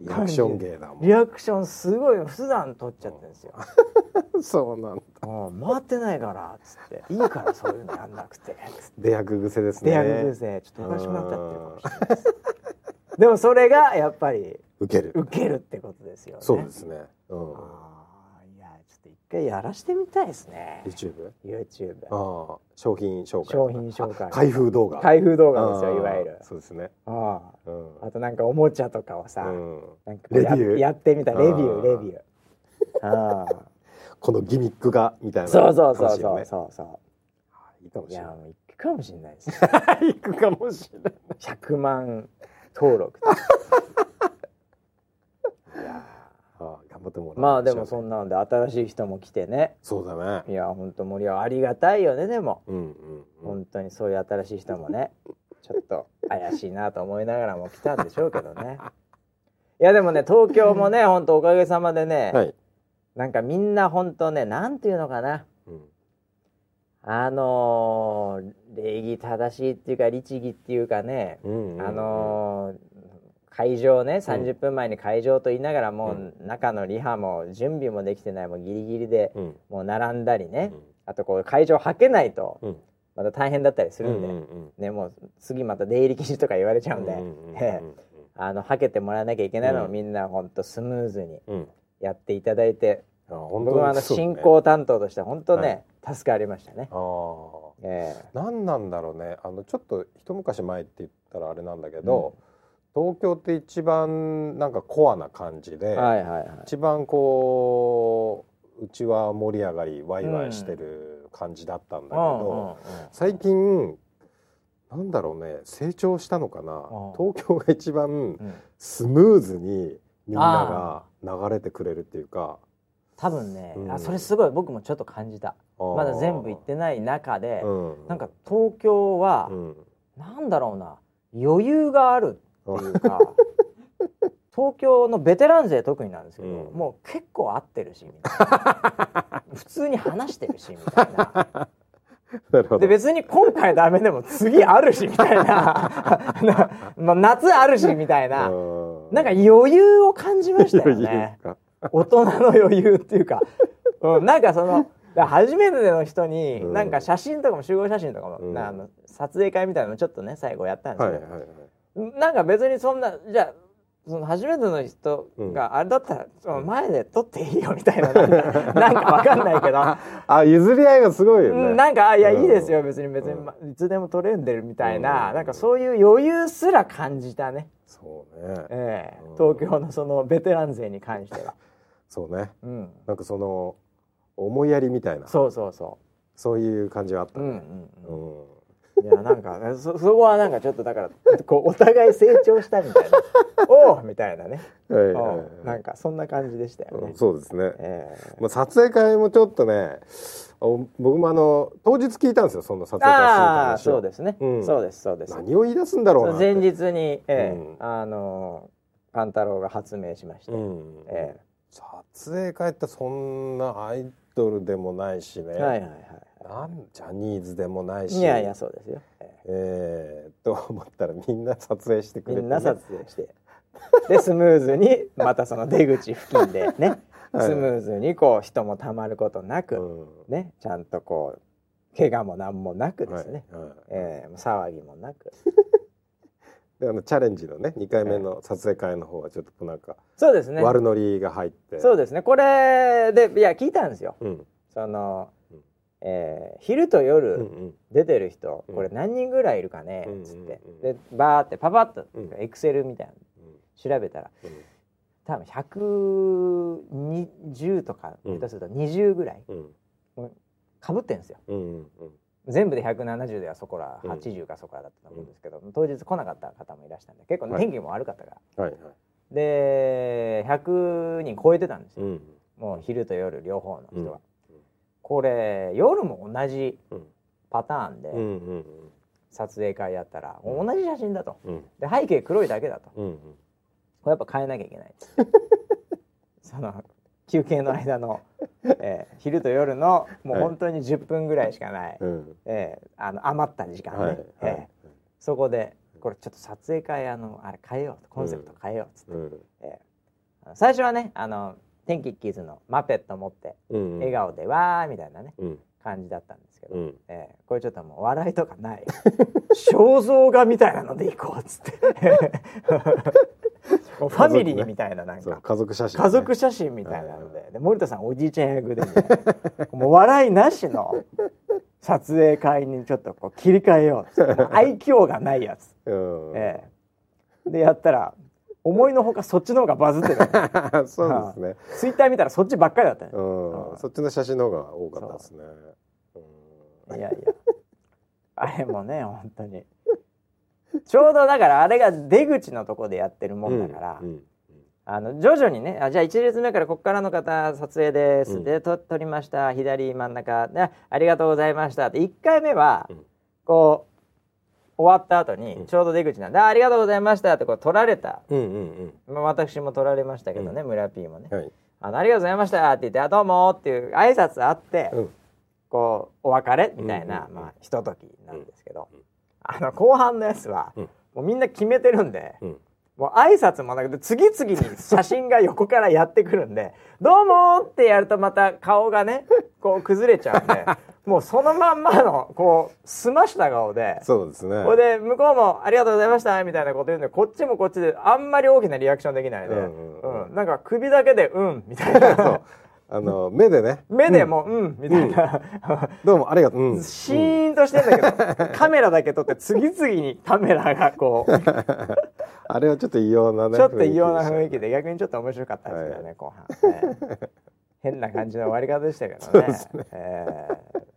リアクション芸だもん。リアクションすごい普段取っちゃってるんですよ。[laughs] そうなんだ。うん回ってないからっつって。いいからそういうのやんなくて。つって出役癖ですね。出役癖。ちょっとおかしくなっちゃってるかもしれないです。[laughs] でもそれがやっぱり受ける。受けるってことですよね。そうですね。うんあーいやちょっと一回やらしてみたいですね。YouTube YouTube ああ商品紹介商品紹介。開封動画。開封動画ですよいわゆる。そうですね。あうん。ああとなんかおもちゃとかをさ、うん。なんかやレビュー？やってみたレビューレビュー。ああ。このギミックがみたいな。そうそうそうそうそう。そういいかもいやしれない。もう行くかもしれないです。ね [laughs] 行くかもしれない。[laughs] 100万登録 [laughs] いやああ頑張ってもらーまあでもそそんなので新しい人も来てね。そうだね。いや本当森はありがたいよねでも。うんうんうん。本当にそういう新しい人もね [laughs] ちょっと怪しいなと思いながらも来たんでしょうけどね。いやでもね東京もね [laughs] 本当おかげさまでね、はい。なんかみんな本当ねなんていうのかな。うん。あのー礼儀正しいっていうか律儀っていうかね、うんうん。あのー会場ね30分前に会場と言いながらもう中のリハも準備もできてないもうギリギリでうん。もう並んだりね、うん。あとこう会場はけないとうん。また大変だったりするんで、うんうんね、もう次また出入り禁止とか言われちゃうんで、あのはけてもらわなきゃいけないのをうん。みんなほんとスムーズにうんやっていただいて、僕はあの進行担当として本当ね、助かりましたね。ああえ何なんだろうね。あのちょっと一昔前って言ったらあれなんだけど、東京って一番なんかコアな感じで、えはいはいはい。一番こううちは盛り上がりワイワイしてる感じだったんだけど、うん最近なんだろうね成長したのかな、うん。東京が一番うん。スムーズにみんなが流れてくれるっていうか。多分ね、うん。あそれすごい僕もちょっと感じた。まだ全部行ってない中で、うん、なんか東京は、うん。なんだろうな余裕があるっていうか [laughs] 東京のベテラン勢特になんですけど、うん。もう結構合ってるしみたいな。[laughs] 普通に話してるしみたいな。で別に今回ダメでも次あるしみたいな。なまあ夏あるしみたいな、うん。なんか余裕を感じましたよね。か。大人の余裕っていうか、うん、なんかその初めての人に、うん。なんか写真とかも集合写真とかも、うん。なあの撮影会みたいなのもちょっとね最後やったんですけど、はいはいはいなんか別にそんなじゃあその初めての人があれだったら、その前で撮っていいよみたいななんかわかんないけど、[laughs] あ譲り合いがすごいよね、うんなんかあいやうんいいですよ別に別に、うん。まいつでも撮れんでるみたいな、うん。なんかそういう余裕すら感じたね、そうね。ええ。うん。東京のそのベテラン勢に関しては、そうね。うん、なんかその思いやりみたいな。そうそうそそういう感じはあったう、うんねうんうん。うんいやなんかそそこはなんかちょっとだからこうお互い成長したみたいな。[laughs] おおみたいなね、はいはいなんかそんな感じでしたよね。うん、そうですね、ええ。まあ、撮影会もちょっとねお僕もあの当日聞いたんですよその撮影会ああそうですね、うん。そうですそうです。何を言い出すんだろうな前日に、ええうん。あのパンタロウが発明しまして、うん。え撮影会ってそんなアイドルでもないしね、えはいはいはいなんジャニーズでもないし。いやいやそうですよ、ええ。えー、と思ったらみんな撮影してくれて、ね、みんな撮影して。でスムーズにまたその出口付近でね、[laughs] はい。スムーズにこう人もたまることなく、うん。ねちゃんとこう怪我も何もなくですね、はいはいええ騒ぎもなく。[laughs] であのチャレンジのね2回目の撮影会の方はちょっとなんかそうですね。悪ノリが入って。そうですね。これでいや聞いたんですよ。うん。その、うんえー昼とうんう夜ん。出てる人、うん。これ何人ぐらいいるかねうんつって、うん。でバーってパパッとうん。エクセルみたいなの調べたらうん。多分120とかうん下手すると20ぐらいうん。かぶってんですよ。うんうん全部で170ではそこらうん。80かそこらだったと思うんですけど、当日来なかった方もいらしたんで結構はい。天気も悪かったから、はいはい。で100人超えてたんですよ、うんもう昼と夜両方の人は、うんこれ夜も同じうん。パターンで撮影会やったらうん。同じ写真だと。うん。で背景黒いだけだと。これやっぱ変えなきゃいけない。[laughs] その休憩の間の、えー昼と夜のもうはい。本当に10分ぐらいしかない、うん。えーあの余った時間ね、はい。はい。えーそこでこれちょっと撮影会あのあれ変えようとコンセプト変えようっつって、うん。えー最初はねあの天気キッズのマペット持ってうん笑顔でわーみたいなねうん。感じだったんですけど、うん。えーこれちょっともう笑いとかない。肖像画みたいなのでいこうっつって。[laughs] ファミリーみたいななんか。家族写真ね。家族写真みたいなので。で森田さんおじいちゃん役でみたいな。もう笑いなしの撮影会にちょっとこう切り替えようう愛嬌がないやつ、うん。ええ。でやったら思いのほかそっちの方がバズってた [laughs] そうですね。ツイッター見たらそっちばっかりだったね。うん。そっちの写真の方が多かったですね。う。んいやいや。あれもね本当に。ちょうどだからあれが出口のとこでやってるもんだから、うんあの徐々にねあじゃあ1列目からここからの方撮影です、うん。でと撮りました。左真ん中。でありがとうございました。って1回目は、うん。こう終わった後にうん。ちょうど出口なんで、あありがとうございましたってこう撮られた、うんうんまあ、私も撮られましたけどね、村 P もね、うんはい。あのありがとうございましたって言ってあどうもっていう挨拶あって、うん。こうお別れみたいな、うんまあひとときなんですけど、うん。あの後半のやつは、うん。もうみんな決めてるんで、うん。もう挨拶もなくて次々に写真が横からやってくるんで「どうも!」ってやるとまた顔がねこう崩れちゃうんで [laughs] もうそのまんまのこう澄ました顔で。そうですね。これで向こうも「ありがとうございました」みたいなこと言うんでこっちもこっちであんまり大きなリアクションできないで、ううんうん。うんなんか首だけで「うん」みたいそう。なあの [laughs] 目でね。目でもう「うん」みたいな、どうもありがとう、うん、シーンとしてんだけど、カメラだけ撮って次々にカメラがこう、[laughs] あれはちょっと異様なねちょっと異様な雰囲気気で逆にちょっと面白かったですけどね、はい。後半、ええ変な感じの終わり方でしたけどね。[laughs] ええ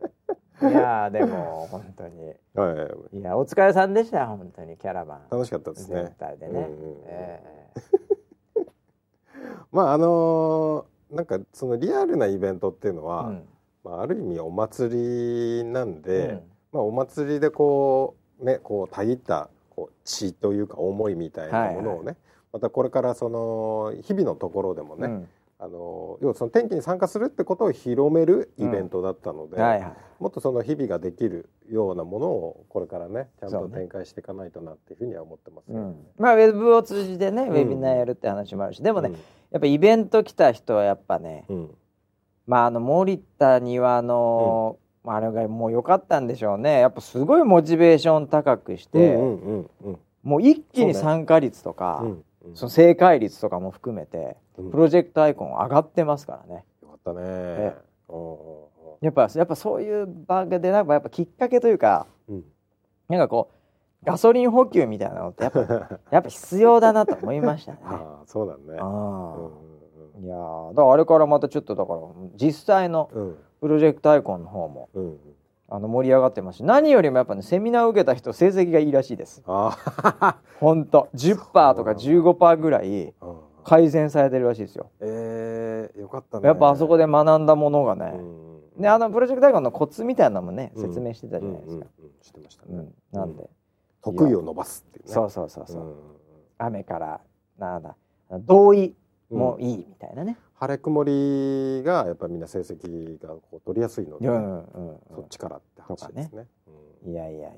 いやーでも本当に。はい。はいいやお疲れさんでした本当にキャラバン。楽しかったですね。全体でね。[laughs] まああのーなんかそのリアルなイベントっていうのえは、うん。まあ、ある意味お祭りなんで、うん。まあ、お祭りでこうねこうたぎったこう血というか思いみたいなものをね、またこれからその日々のところでもね、うんあの要はその天気に参加するってことを広めるイベントだったので、はいはい。もっとその日々ができるようなものをこれからねちゃんと展開していかないとなっていうふうには思ってますね。うん、まあウェブを通じてね、ん。ウェビナーやるって話もあるしでもね、うん。やっぱイベント来た人はやっぱね、うん。まああの森田庭の、まああれがもう良かったんでしょうね。やっぱすごいモチベーション高くして、うんうんうんもう一気に参加率とかうんそ,、の正解率とかも含めてうんプロジェクトアイコン上がってますからね。よかったね。やっぱやっぱそういう場でなんかやっぱきっかけというかうん。なんかこうガソリン補給みたいなのってやっぱ [laughs] やっぱ必要だなと思いましたね。[laughs] ああそうだね。あうんーいやーだからあれからまたちょっとだから実際のうん。プロジェクトアイコンの方もうんうん。あの盛り上がってます。し何よりもやっぱねセミナーを受けた人成績がいいらしいです。ああ。ほんと10%とか15%ぐらいうん改善されてるらしいですよ。ええよかったね。やっぱあそこで学んだものがね、うんであのプロジェクトアイコンのコツみたいなのもねうん。説明してたじゃないですか、うんうんうん。してましたね。うん。なんで、得意を伸ばすっていうね。そうそうそうそう、ん雨からなんだ。同意うんもいいみたいなね、晴れ曇りがやっぱみんな成績がこう取りやすいので、うんうんうん。そっちからって話ですね。うんいやいやいや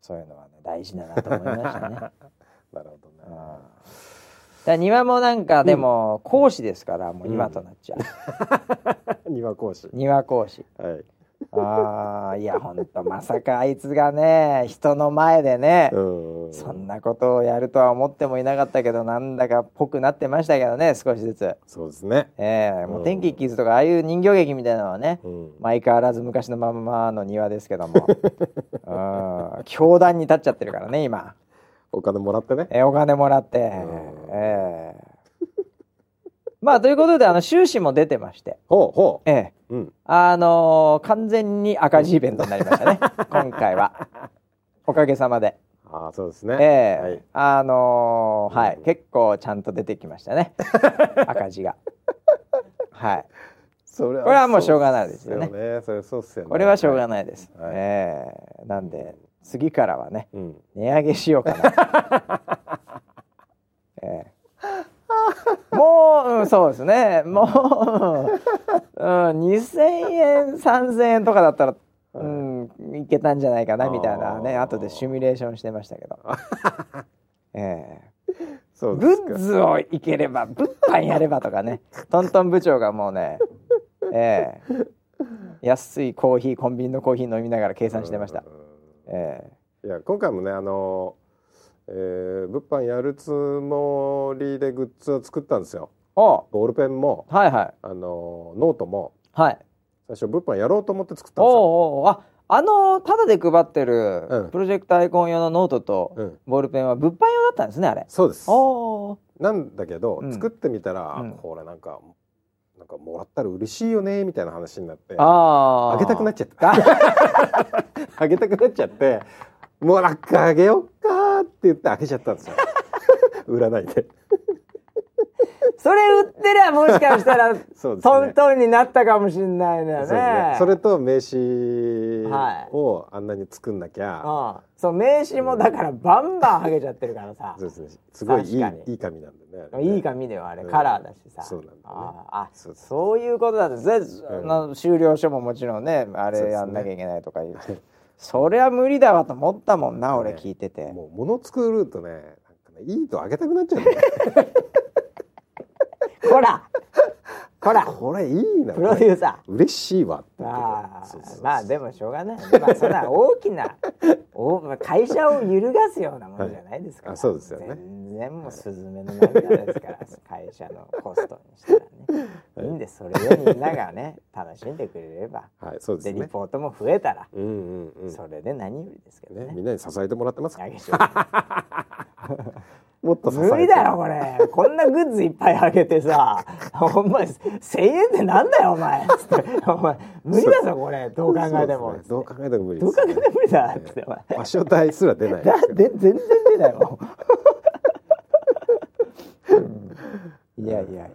そういうのはね大事だなと思いましたね。[laughs] なるほどね。うんだ庭もなんかでも講師ですから、もう今となっちゃう、[laughs] 庭講師。庭講師はい。ああいやほんとまさかあいつがね人の前でね、うん。そんなことをやるとは思ってもいなかったけどなんだかっぽくなってましたけどね少しずつそうですね。ええもう天気キッズとかああいう人形劇みたいなのはね、うん。相変わらず昔のままの庭ですけどもうん教壇に立っちゃってるからね今、お金もらってね。えお金もらって、ん。ええ。[laughs] まあということであの収支も出てまして。ほうほええ。う。うん。あのー完全に赤字イベントになりましたね。[laughs] 今回は。おかげさまで。ああそうですね。ええ。はい。あのーはい、うん。結構ちゃんと出てきましたね。[laughs] 赤字が。はい。それこれはもうしょうがないですよね。それそうっすよね。これはしょうがい。ないです、はい。ええ。なんで次からはねうん。値上げしようかな、[laughs] ええ。もう、うん、そうですね。もう、うん、2,000円3,000円とかだったら、うん、いけたんじゃないかなみたいなね後でシミュレーションしてましたけど、[laughs] ええ。そうグッズをいければ物販やればとかね。トントン部長がもうねええ。安いコーヒーコンビニのコーヒー飲みながら計算してました、うんえいや今回もねあの、えー、物販やるつもりでグッズを作ったんですよ。ボールペンもはいはい。あのノートも。はい。最初物販やろうと思って作ったんですよ。おうおうああのタダで配ってるうん。プロジェクトアイコン用のノートとうん、ボールペンは物販用だったんですねあれ。そうです。おおなんだけど、うん。作ってみたら、うん。これなんかなんかもらったら嬉しいよねみたいな話になってああげたくなっちちゃった。あげたくなっちゃっ [laughs] てもうなんかあげよっかって言ってあげちゃったんですよ。[laughs] 売らないで。それ売ってりゃもしかしたら [laughs] そうですトンね。トンになったかもしれないのよね。そね。それと名刺はい。をあんなに作んなきゃ、うん。そう名刺もだからバンバン剥げちゃってるからさ。そうですね。すごいいいいい紙なんでね。いい紙ではあれ。うん。カラーだしさ、そうなんだね。あそうそういうことだってぜうん。の終了書ももちろんねあれやんなきゃいけないとか言う。そりゃ無理だわと思ったもんな俺聞いてて、もう物作るとねいいとあげたくなっちゃうんだよ [laughs] こら。こら。これいいな。プロデューサ嬉しいわってーあまあでもしょうがない。まあそんな大きな [laughs] お会社を揺るがすようなものじゃないですから、はいあそうですよね。全然もうスズメの涙ですから会社のコストにしたらね。い。いんです。それでみんながね楽しんでくれれば。はいそうですでリねポートも増えたら、うんうんうん。それで何よりですけどね。ねみんなに支えてもらってますあげしょうもっと無理だよこれ。こんなグッズいっぱいあげてさ。お前1000円ってなんだよお前。つってお前無理だぞこれ。どう考えても、どう考えても無理どう考えても無理だっつってお前。場所代すら出ないだで全然出ないもん、いやいやいや。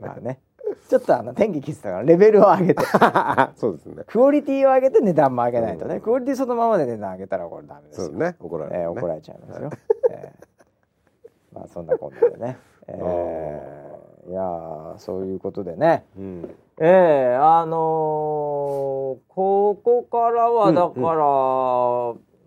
まあね。ちょっとあの天気キスだからレベルを上げて。[laughs] そうですね。クオリティを上げて値段も上げないとね、クオリティそのままで値段上げたらこれダメですよ。そうね。怒られる、ね。えー怒られちゃいますよ。えーまあそんなこんなでね。[laughs] えーいやーそういうことでね。うん。えー、あのーここからはだから、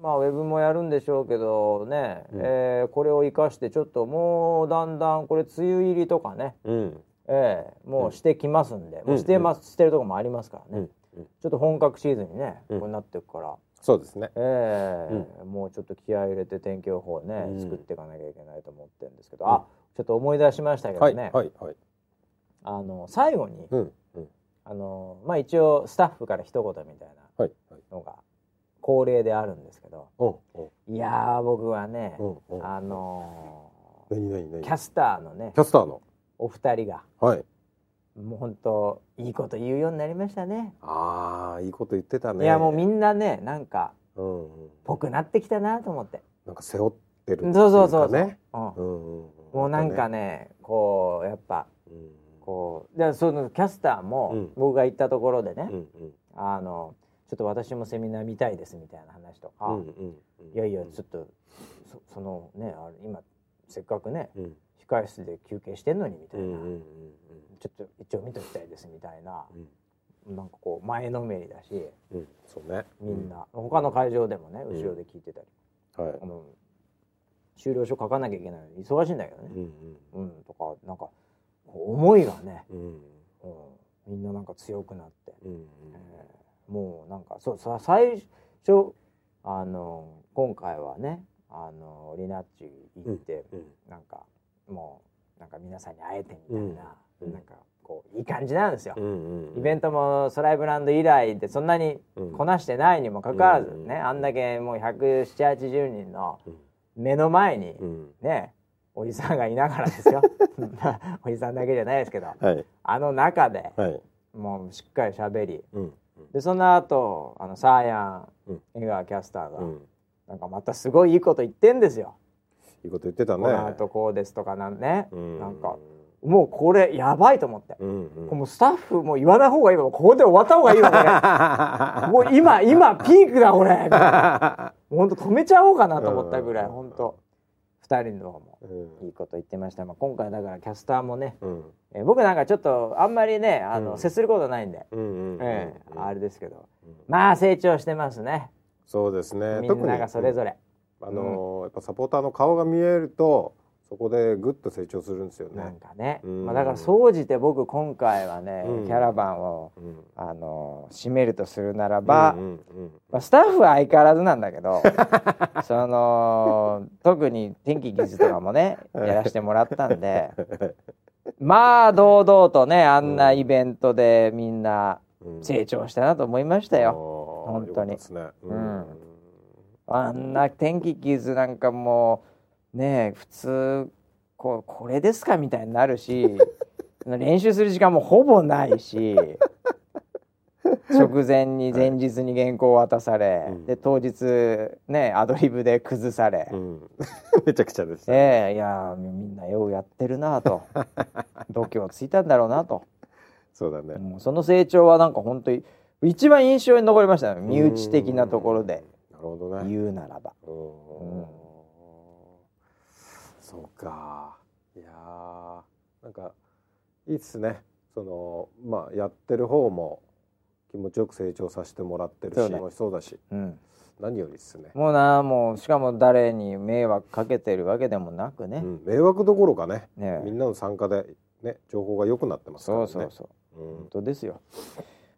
まあウェブもやるんでしょうけどね、うん。えーこれを生かしてちょっともうだんだんこれ梅雨入りとかね、うん。えーもうしてきますんで、もうしてます、してるとこもありますからね、うん。うん。ちょっと本格シーズンにね、うん。こうなっていくから。そうですね。ええ。もうちょっと気合い入れて天気予報ね、うん。作っていかなきゃいけないと思ってるんですけど、あちょっと思い出しましたけどはいね、はいはい。あの最後に、うんうん。あのまあ一応スタッフから一言みたいはいはい。なのが恒例であるんですけど。おおいやー僕はね、あの何何何？ーキャスターのねキャスターの？お二人がはいもう本当いいこと言うようになりましたね。ああいいこと言ってたね。いやもうみんなねなんかうんうん。ぽくなってきたなと思って。なんか背負ってるっていそうそうそうそう。ねうんうん。うん。もうなんかねこうやっぱうんこうでそのキャスターもうん。僕が行ったところでね、うんうん。あのちょっと私もセミナー見たいですみたいな話とか、うんうんうん。いやいやちょっとそそのねあれ今せっかくねうん控室で休憩してんのにみたいな、うんうんうんちょっと一応見ときたいですみたいな。うん。なんかこう前のめりだし。うん。そうね。みんな、他の会場でもねうん。後ろで聞いてたり、はい。あの終了書書かなきゃいけないのに忙しいんだけどね。う、んうんとかなんか思いがね、うん。うん。うん、みんななんか強くなって。うんえーもうなんかそうさ最初あの今回はねあのリナッチ行って、うん。なんかもうなんか皆さんに会えてみたいな、うん。なんかこういい感じなんですよ。うんうんイベントもソライブランド以来でそんなにうん。こなしてないにもかかわらずうんね、あんだけもう17080人のうん。目の前にうん。ねおじさんがいながらですよ。[laughs] おじさんだけじゃないですけどはい。あの中ではい。もうしっかり喋りうん。でその後あのサーヤンうん。江川キャスターが、うん。なんかまたすごいいいこと言ってんですよ。いいこと言ってたね。この後こうですとかなんね、うん。なんかもうこれやばいと思って、うんうん。もうスタッフもう言わない方がいいわ。ここで終わった方がいいわこれ。[laughs] もう今今ピークだこれ。本当止めちゃおうかなと思ったぐらいうん。本当。二人の方もうん。いいこと言ってました、まあ、今回だからキャスターもね、うん。えー僕なんかちょっとあんまりねあの、うん。接することないんで、あれですけど。うん。まあ成長してますね。そうですね。みんながそれぞれれ。あのーやっぱサポーターの顔が見えるとそこでぐっと成長するんですよなんねかね、うん。まあ、だから総じて僕今回はね、うん。キャラバンをうん。あの締めるとするならば、うんうんまあ、スタッフは相変わらずなんだけど [laughs] その特に天気技術とかもねやらせてもらったんでまあ堂々とねあんなイベントでみんなうん。成長したなと思いましたよ。本当に。ね。ううんあんな天気技術なんかもうね普通こうこれですかみたいになるし [laughs] 練習する時間もほぼないし [laughs] 直前に前日に原稿を渡され、うん。で当日ねアドリブで崩され、うん。[laughs] めちゃくちゃでした。ええいやみんなようやってるなと。度胸ついたんだろうなと、そうだね。もうその成長はなんか本当に一番印象に残りましたね。身内的なところで。なるほどね。言うならば。うん。んそうか。いやーなんかいいっすね。そのまあやってる方も気持ちよく成長させてもらってるし楽しそうだし。うん。何よりですね、もうなもうしかも誰に迷惑かけてるわけでもなくね、うん、迷惑どころかね。ねみんなの参加でね情報が良くなってますからね。そうそうそう。うん。本当ですよ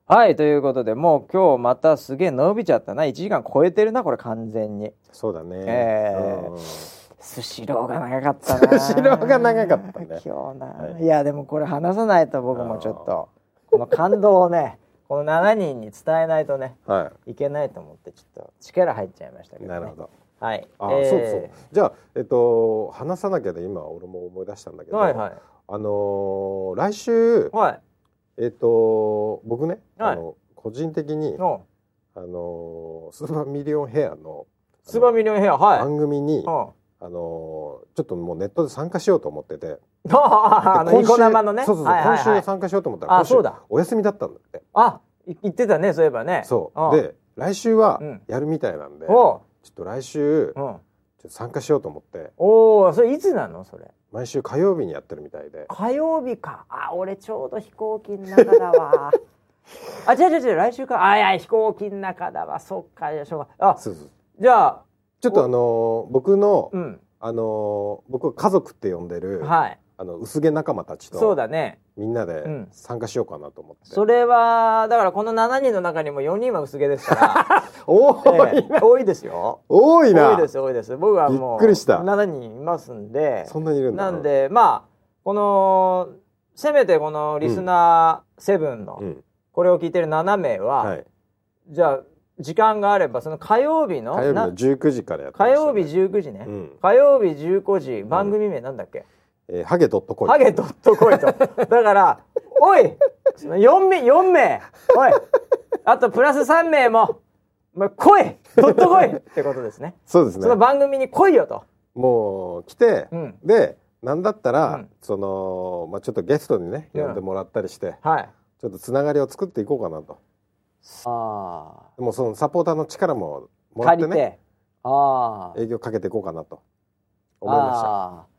はいということでもう今日またすげえ伸びちゃったな。1時間超えてるなこれ完全に。そうだね、えーうん。スシローが長かったな。スシローが長かったね。今日な、、はい。やでもこれ話さないと僕もちょっとこの感動をねこの7人に伝えないとねはい。けないと思ってちょっと力入っちゃいましたけどね。なるほど。はい。あ、えーそうそう。じゃあえっと話さなきゃで今俺も思い出したんだけど、はいはい。あのー来週はいえっと僕ね、はい。あの個人的にのあのースーパーミリオンヘアのスーパーミリオンヘアはい。番組に、う。んあのーちょっともうネットで参加しようと思ってて。あのニで今週コ生のね。そうそうそう、今週参加しようと思ったらお休みだったんだって。あい言ってたねそういえばね。そう。で来週はうん。やるみたいなんで、ちょおっと来週う、うん、ちょっと参加しようと思って。おおそれいつなのそれ？毎週火曜日にやってるみたいで。火曜日か。あ俺ちょうど飛行機の中だわ。[laughs] あ違う違う違う来週か。あいや飛行機の中だわ。そっか。いやしょうがあそうそう。じゃあちょっとあのー僕の、うん。あのー僕は家族って呼んでる、はい。あの薄毛仲間たちそうとだねみんなでうん。参加しようかなと思って、それはだからこの7人の中にも4人は薄毛ですから。[laughs] 多い、ええ。多いですよ。多いな。多いです多いです。僕はもうびっくりした。7人いますんで。そんなにいるんだ。なんでまあこのせめてこのリスナー7のうん。これを聞いてる7名は、はい、じゃあ時間があればその火曜日のな火曜日の19時からやってね。火曜日19時ね、うん。火曜日19時番組名なんだっけ、えーハゲドットコイハゲドットコイと。だからおいその4名4名おいあとプラス3名ももう来いドットコイってことですね。そうですそのね番組に来いよと、もう来て、うん、でなんだったら、うん。その、まあ、ちょっとゲストにねうん。呼んでもらったりして、はい。ちょっとつながりを作っていこうかなと。あでもそのサポーターの力もあもらってね借りて。ああ営業かけていこうかなと思いました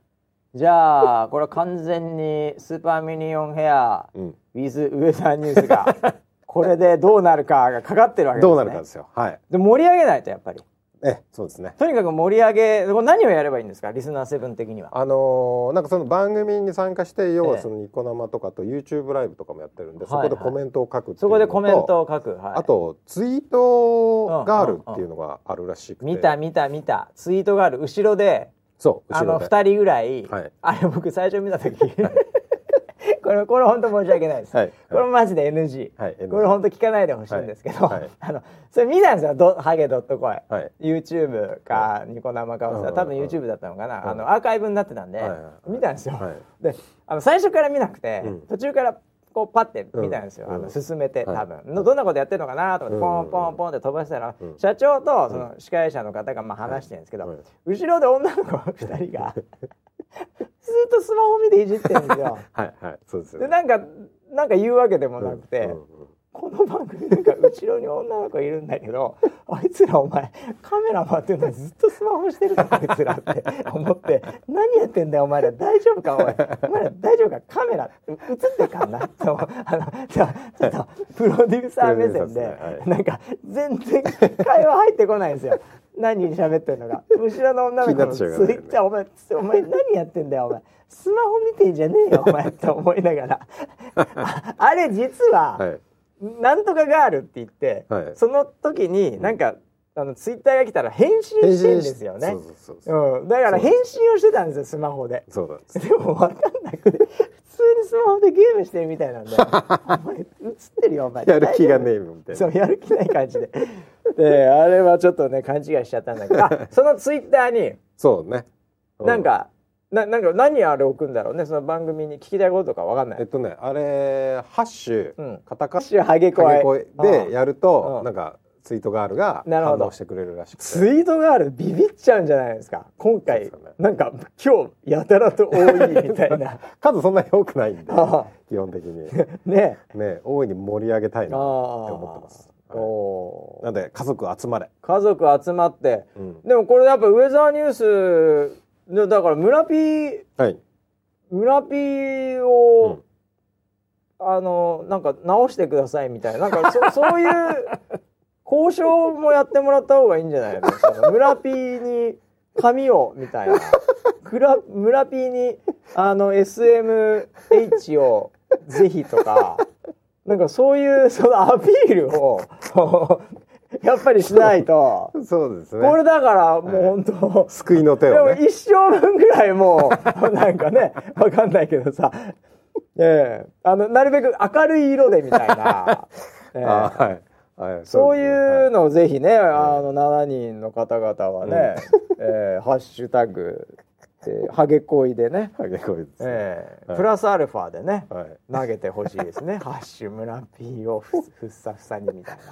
じゃあこれは完全にスーパーミニオンヘアうん、with ウェザーニュースが [laughs] これでどうなるかがかかってるわけですね。どうなるかですよ。はい。で盛り上げないとやっぱり。えそうですね。とにかく盛り上げこれ何をやればいいんですか？リスナーセブン的には。あのーなんかその番組に参加して要え。えはそのニコ生とかと YouTube ライブとかもやってるんで、そこでコメントを書くそこでコメントを書く、はい、あとツイートがあるっていうのがあるらしくて、見た見た見た。ツイートがある後ろでそう後ろで。2人ぐらい、はい。あれ僕最初見た時。[laughs] これこれ本当申し訳ないです、はい。これマジで NG、はいこれ本当聞かないでほしいんですけど、はい。はい。[laughs] あのそれ見たんですよ。ドハゲドットコイ、はい。YouTube かニコ生か多分 YouTube だったのかな、うん。あのアーカイブになってたんで、はい。はい。はい。見たんですよ、はい。であの最初から見なくて、うん。途中からこうパッて見たんですよ、うん。あの進めてはい。多分、のどんなことやってるのかなと思ってポンポンポンって飛ばしたら、うん。社長とその司会者の方がまあ話してるんですけど、はい。後ろで女の子2人が [laughs] ずっとスマホ見ていじってるんですよ。はいはい。そうですよね。でなんかなんか言うわけでもなくて、うんうんこの番組なんか後ろに女の子いるんだけど [laughs] あいつらお前カメラ回ってるのにずっとスマホしてるぞあいつらって思って何やってんだよお前ら。大丈夫かお前お前ら大丈夫か？カメラ映ってっかんな。とあのじゃあちょっとプロデューサー目線で、ねはい。なんか全然会話入ってこないんですよ。何に喋ってるのか。後ろの女の子のツイッターお前お前何やってんだよお前。スマホ見てんじゃねえよお前って思いながら。ああれ実は、はいなんとかガールって言って、はい。その時になんか、あのツイッターが来たら返信してるんですよね。そう。ん、だから返信をしてたんですよスマホで。そうなんです。でも分かんなくて普通にスマホでゲームしてるみたいなんで「お前映ってるよお前」[laughs] やる気がねえみたいな。そうやる気ない感じで。であれはちょっとね勘違いしちゃったんだけど。あそのツイッターにそうね。うなんか、ななんか何あれ置くんだろうね？その番組に聞きたいこととか分かんない。えっとねあれハッシュ、うん。カタカナハゲ声。でやると、うん。なんかツイートガールが反応してくれるらしくて。ツイートがあるビビっちゃうんじゃないですか？今回、ね。なんか今日やたらと多いみたいな。[laughs] 数そんなに多くないんで基本的に。[laughs] ね。ね大いに盛り上げたいなって思ってます、おなんで家族集まれ、家族集まって。うん。でもこれやっぱウェザーニュースでだから村ピーはい、村ピーうをん、あのなんか直してくださいみたいな。なんかそ [laughs] そういう交渉もやってもらった方がいいんじゃないの？その村 P に紙をみたいな。村 P にあの SMH をぜひとか。なんかそういうそのアピールを [laughs] [laughs] やっぱりしないと。そうですね。これだからもう本当、救いの手でもをね一生分ぐらいもう [laughs] なんかねわかんないけどさ、ええ。あのなるべく明るい色でみたいな、[laughs] ええ。あはい。はいそういうののをぜひね、あの7人の方々はね、ええハッシュタグでハゲ恋でね、ハゲ恋ですね。はい。ええプラスアルファでね、はい。投げてほしいですね。ハッシュ村 P をふふっさふさにみたいな。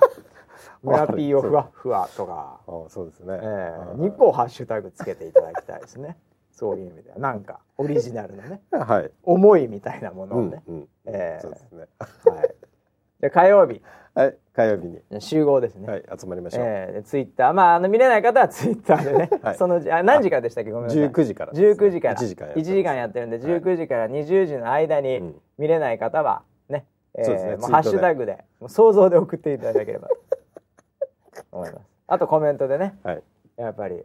村 P をふわふわとか、あそうですね。ええはい2個ハッシュタグつけていただきたいですね。[laughs] そういう意味では。なんかオリジナルのねはい。思いみたいなものをね。うんうん。ええ。そうですね。はい。じゃあ火曜日。はい。火曜日に。集合ですね。はい。集まりましょう。ええ。ツイッター。まああの見れない方はツイッターでね、[laughs] はい。そのあ何時からでしたっけ？ごめんなさい。19時からですね。19時から。1時間やって1時間やってるんで19時から20時の間にうん。見れない方はね、えーそうですね。もうハッシュタグで想像で送っていただければ。と思います。あとコメントでねはい。やっぱり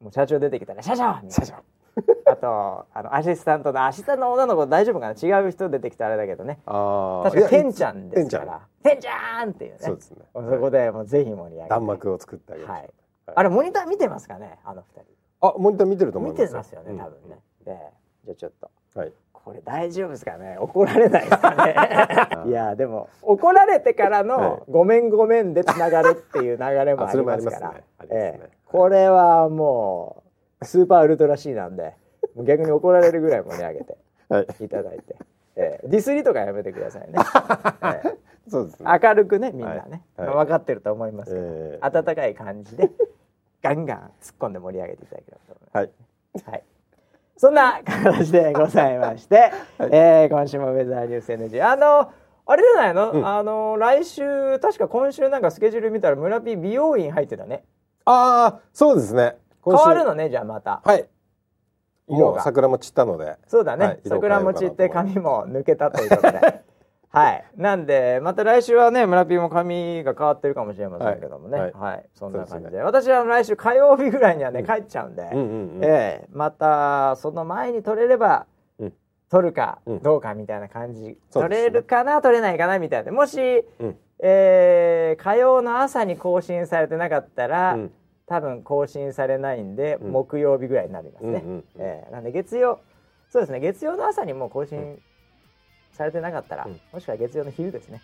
もう社長出てきたら「社長!」みたいな社長。[laughs] あとあのアシスタントのアシスタントの女の子大丈夫かな？違う人出てきたらあれだけどね。ああ確かてんちゃんですから「てん。ちゃん!」っていうね。そうですね。そこでもうぜひ盛り上げて。弾幕を作ってあげましょうはい。あれモニター見てますかね？あの二あモニター見てると人見思いますてますよね多分ね、でじゃあちょっと。うんはいこれ大丈夫ですかね？怒られないですかね？[laughs] いやでも怒られてからはい。の「ごめんごめん」でつながるっていう流れもありますから。これはもうスーパーウルトラ C なんで逆に怒られるぐらい盛り上げてはい。いただいて、ええ。ディスりとかやめてくださいね、[laughs] ええ。そうですね。明るくねみんなね、はい。はい。分かってると思いますけど、ええ。温かい感じでガンガン突っ込んで盛り上げていただければと思います。はい。はい。そんな形でございまして、えー今週もウェザーニュース NG。あの、あれじゃないの、うんあの、来週、確か今週なんかスケジュール見たら村 P 美容院入ってたね。ああそうですね変わるのね、じゃあまた。はいもう桜も散ったのでそうだね。はい桜餅って髪も抜けたということで。[laughs] はい。なんで、また来週はね、村 P も髪が変わってるかもしれませんけどもね。は。はい。いはい。そんな感じで。ですね。私は来週火曜日ぐらいにはね、うん帰っちゃうんで。ええ。またその前に取れれば、うん。取るかうん。どうかみたいな感じ、うですね。れるかな取れないかなみたいな。もし、うん。えー火曜の朝に更新されてなかったら、うん。多分更新されないんで、うん。木曜日ぐらいになりますね、うええ。なんで月曜そうですね。月曜の朝にもう更新されてなかったら、うん。もしくは月曜の昼ですね。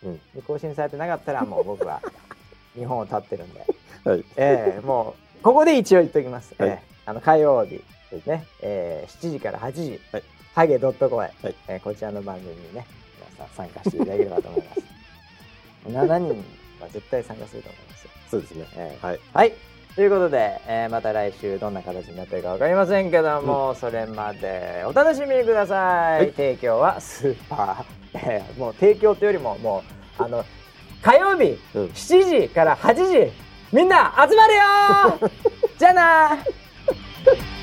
更新されてなかったらもう僕は [laughs] 日本を立ってるんで。はい。ええもうここで一応言っておきます。はい。ええあの火曜日、はい。ね、えー、7時から8時、はい。ハゲドットコエ、はい。えーこちらの番組にね皆さん参加していただければと思います。[laughs] 7人は絶対参加すると思いますよ。そうですね。ええ。はい。はい。ということで、えーまた来週どんな形になってるかわかりませんけども、それまでお楽しみください。はい。提供はスーパー、[laughs] えーもう提供というよりももうあの火曜日うん。7時から8時みんな集まるよー [laughs] じゃあなー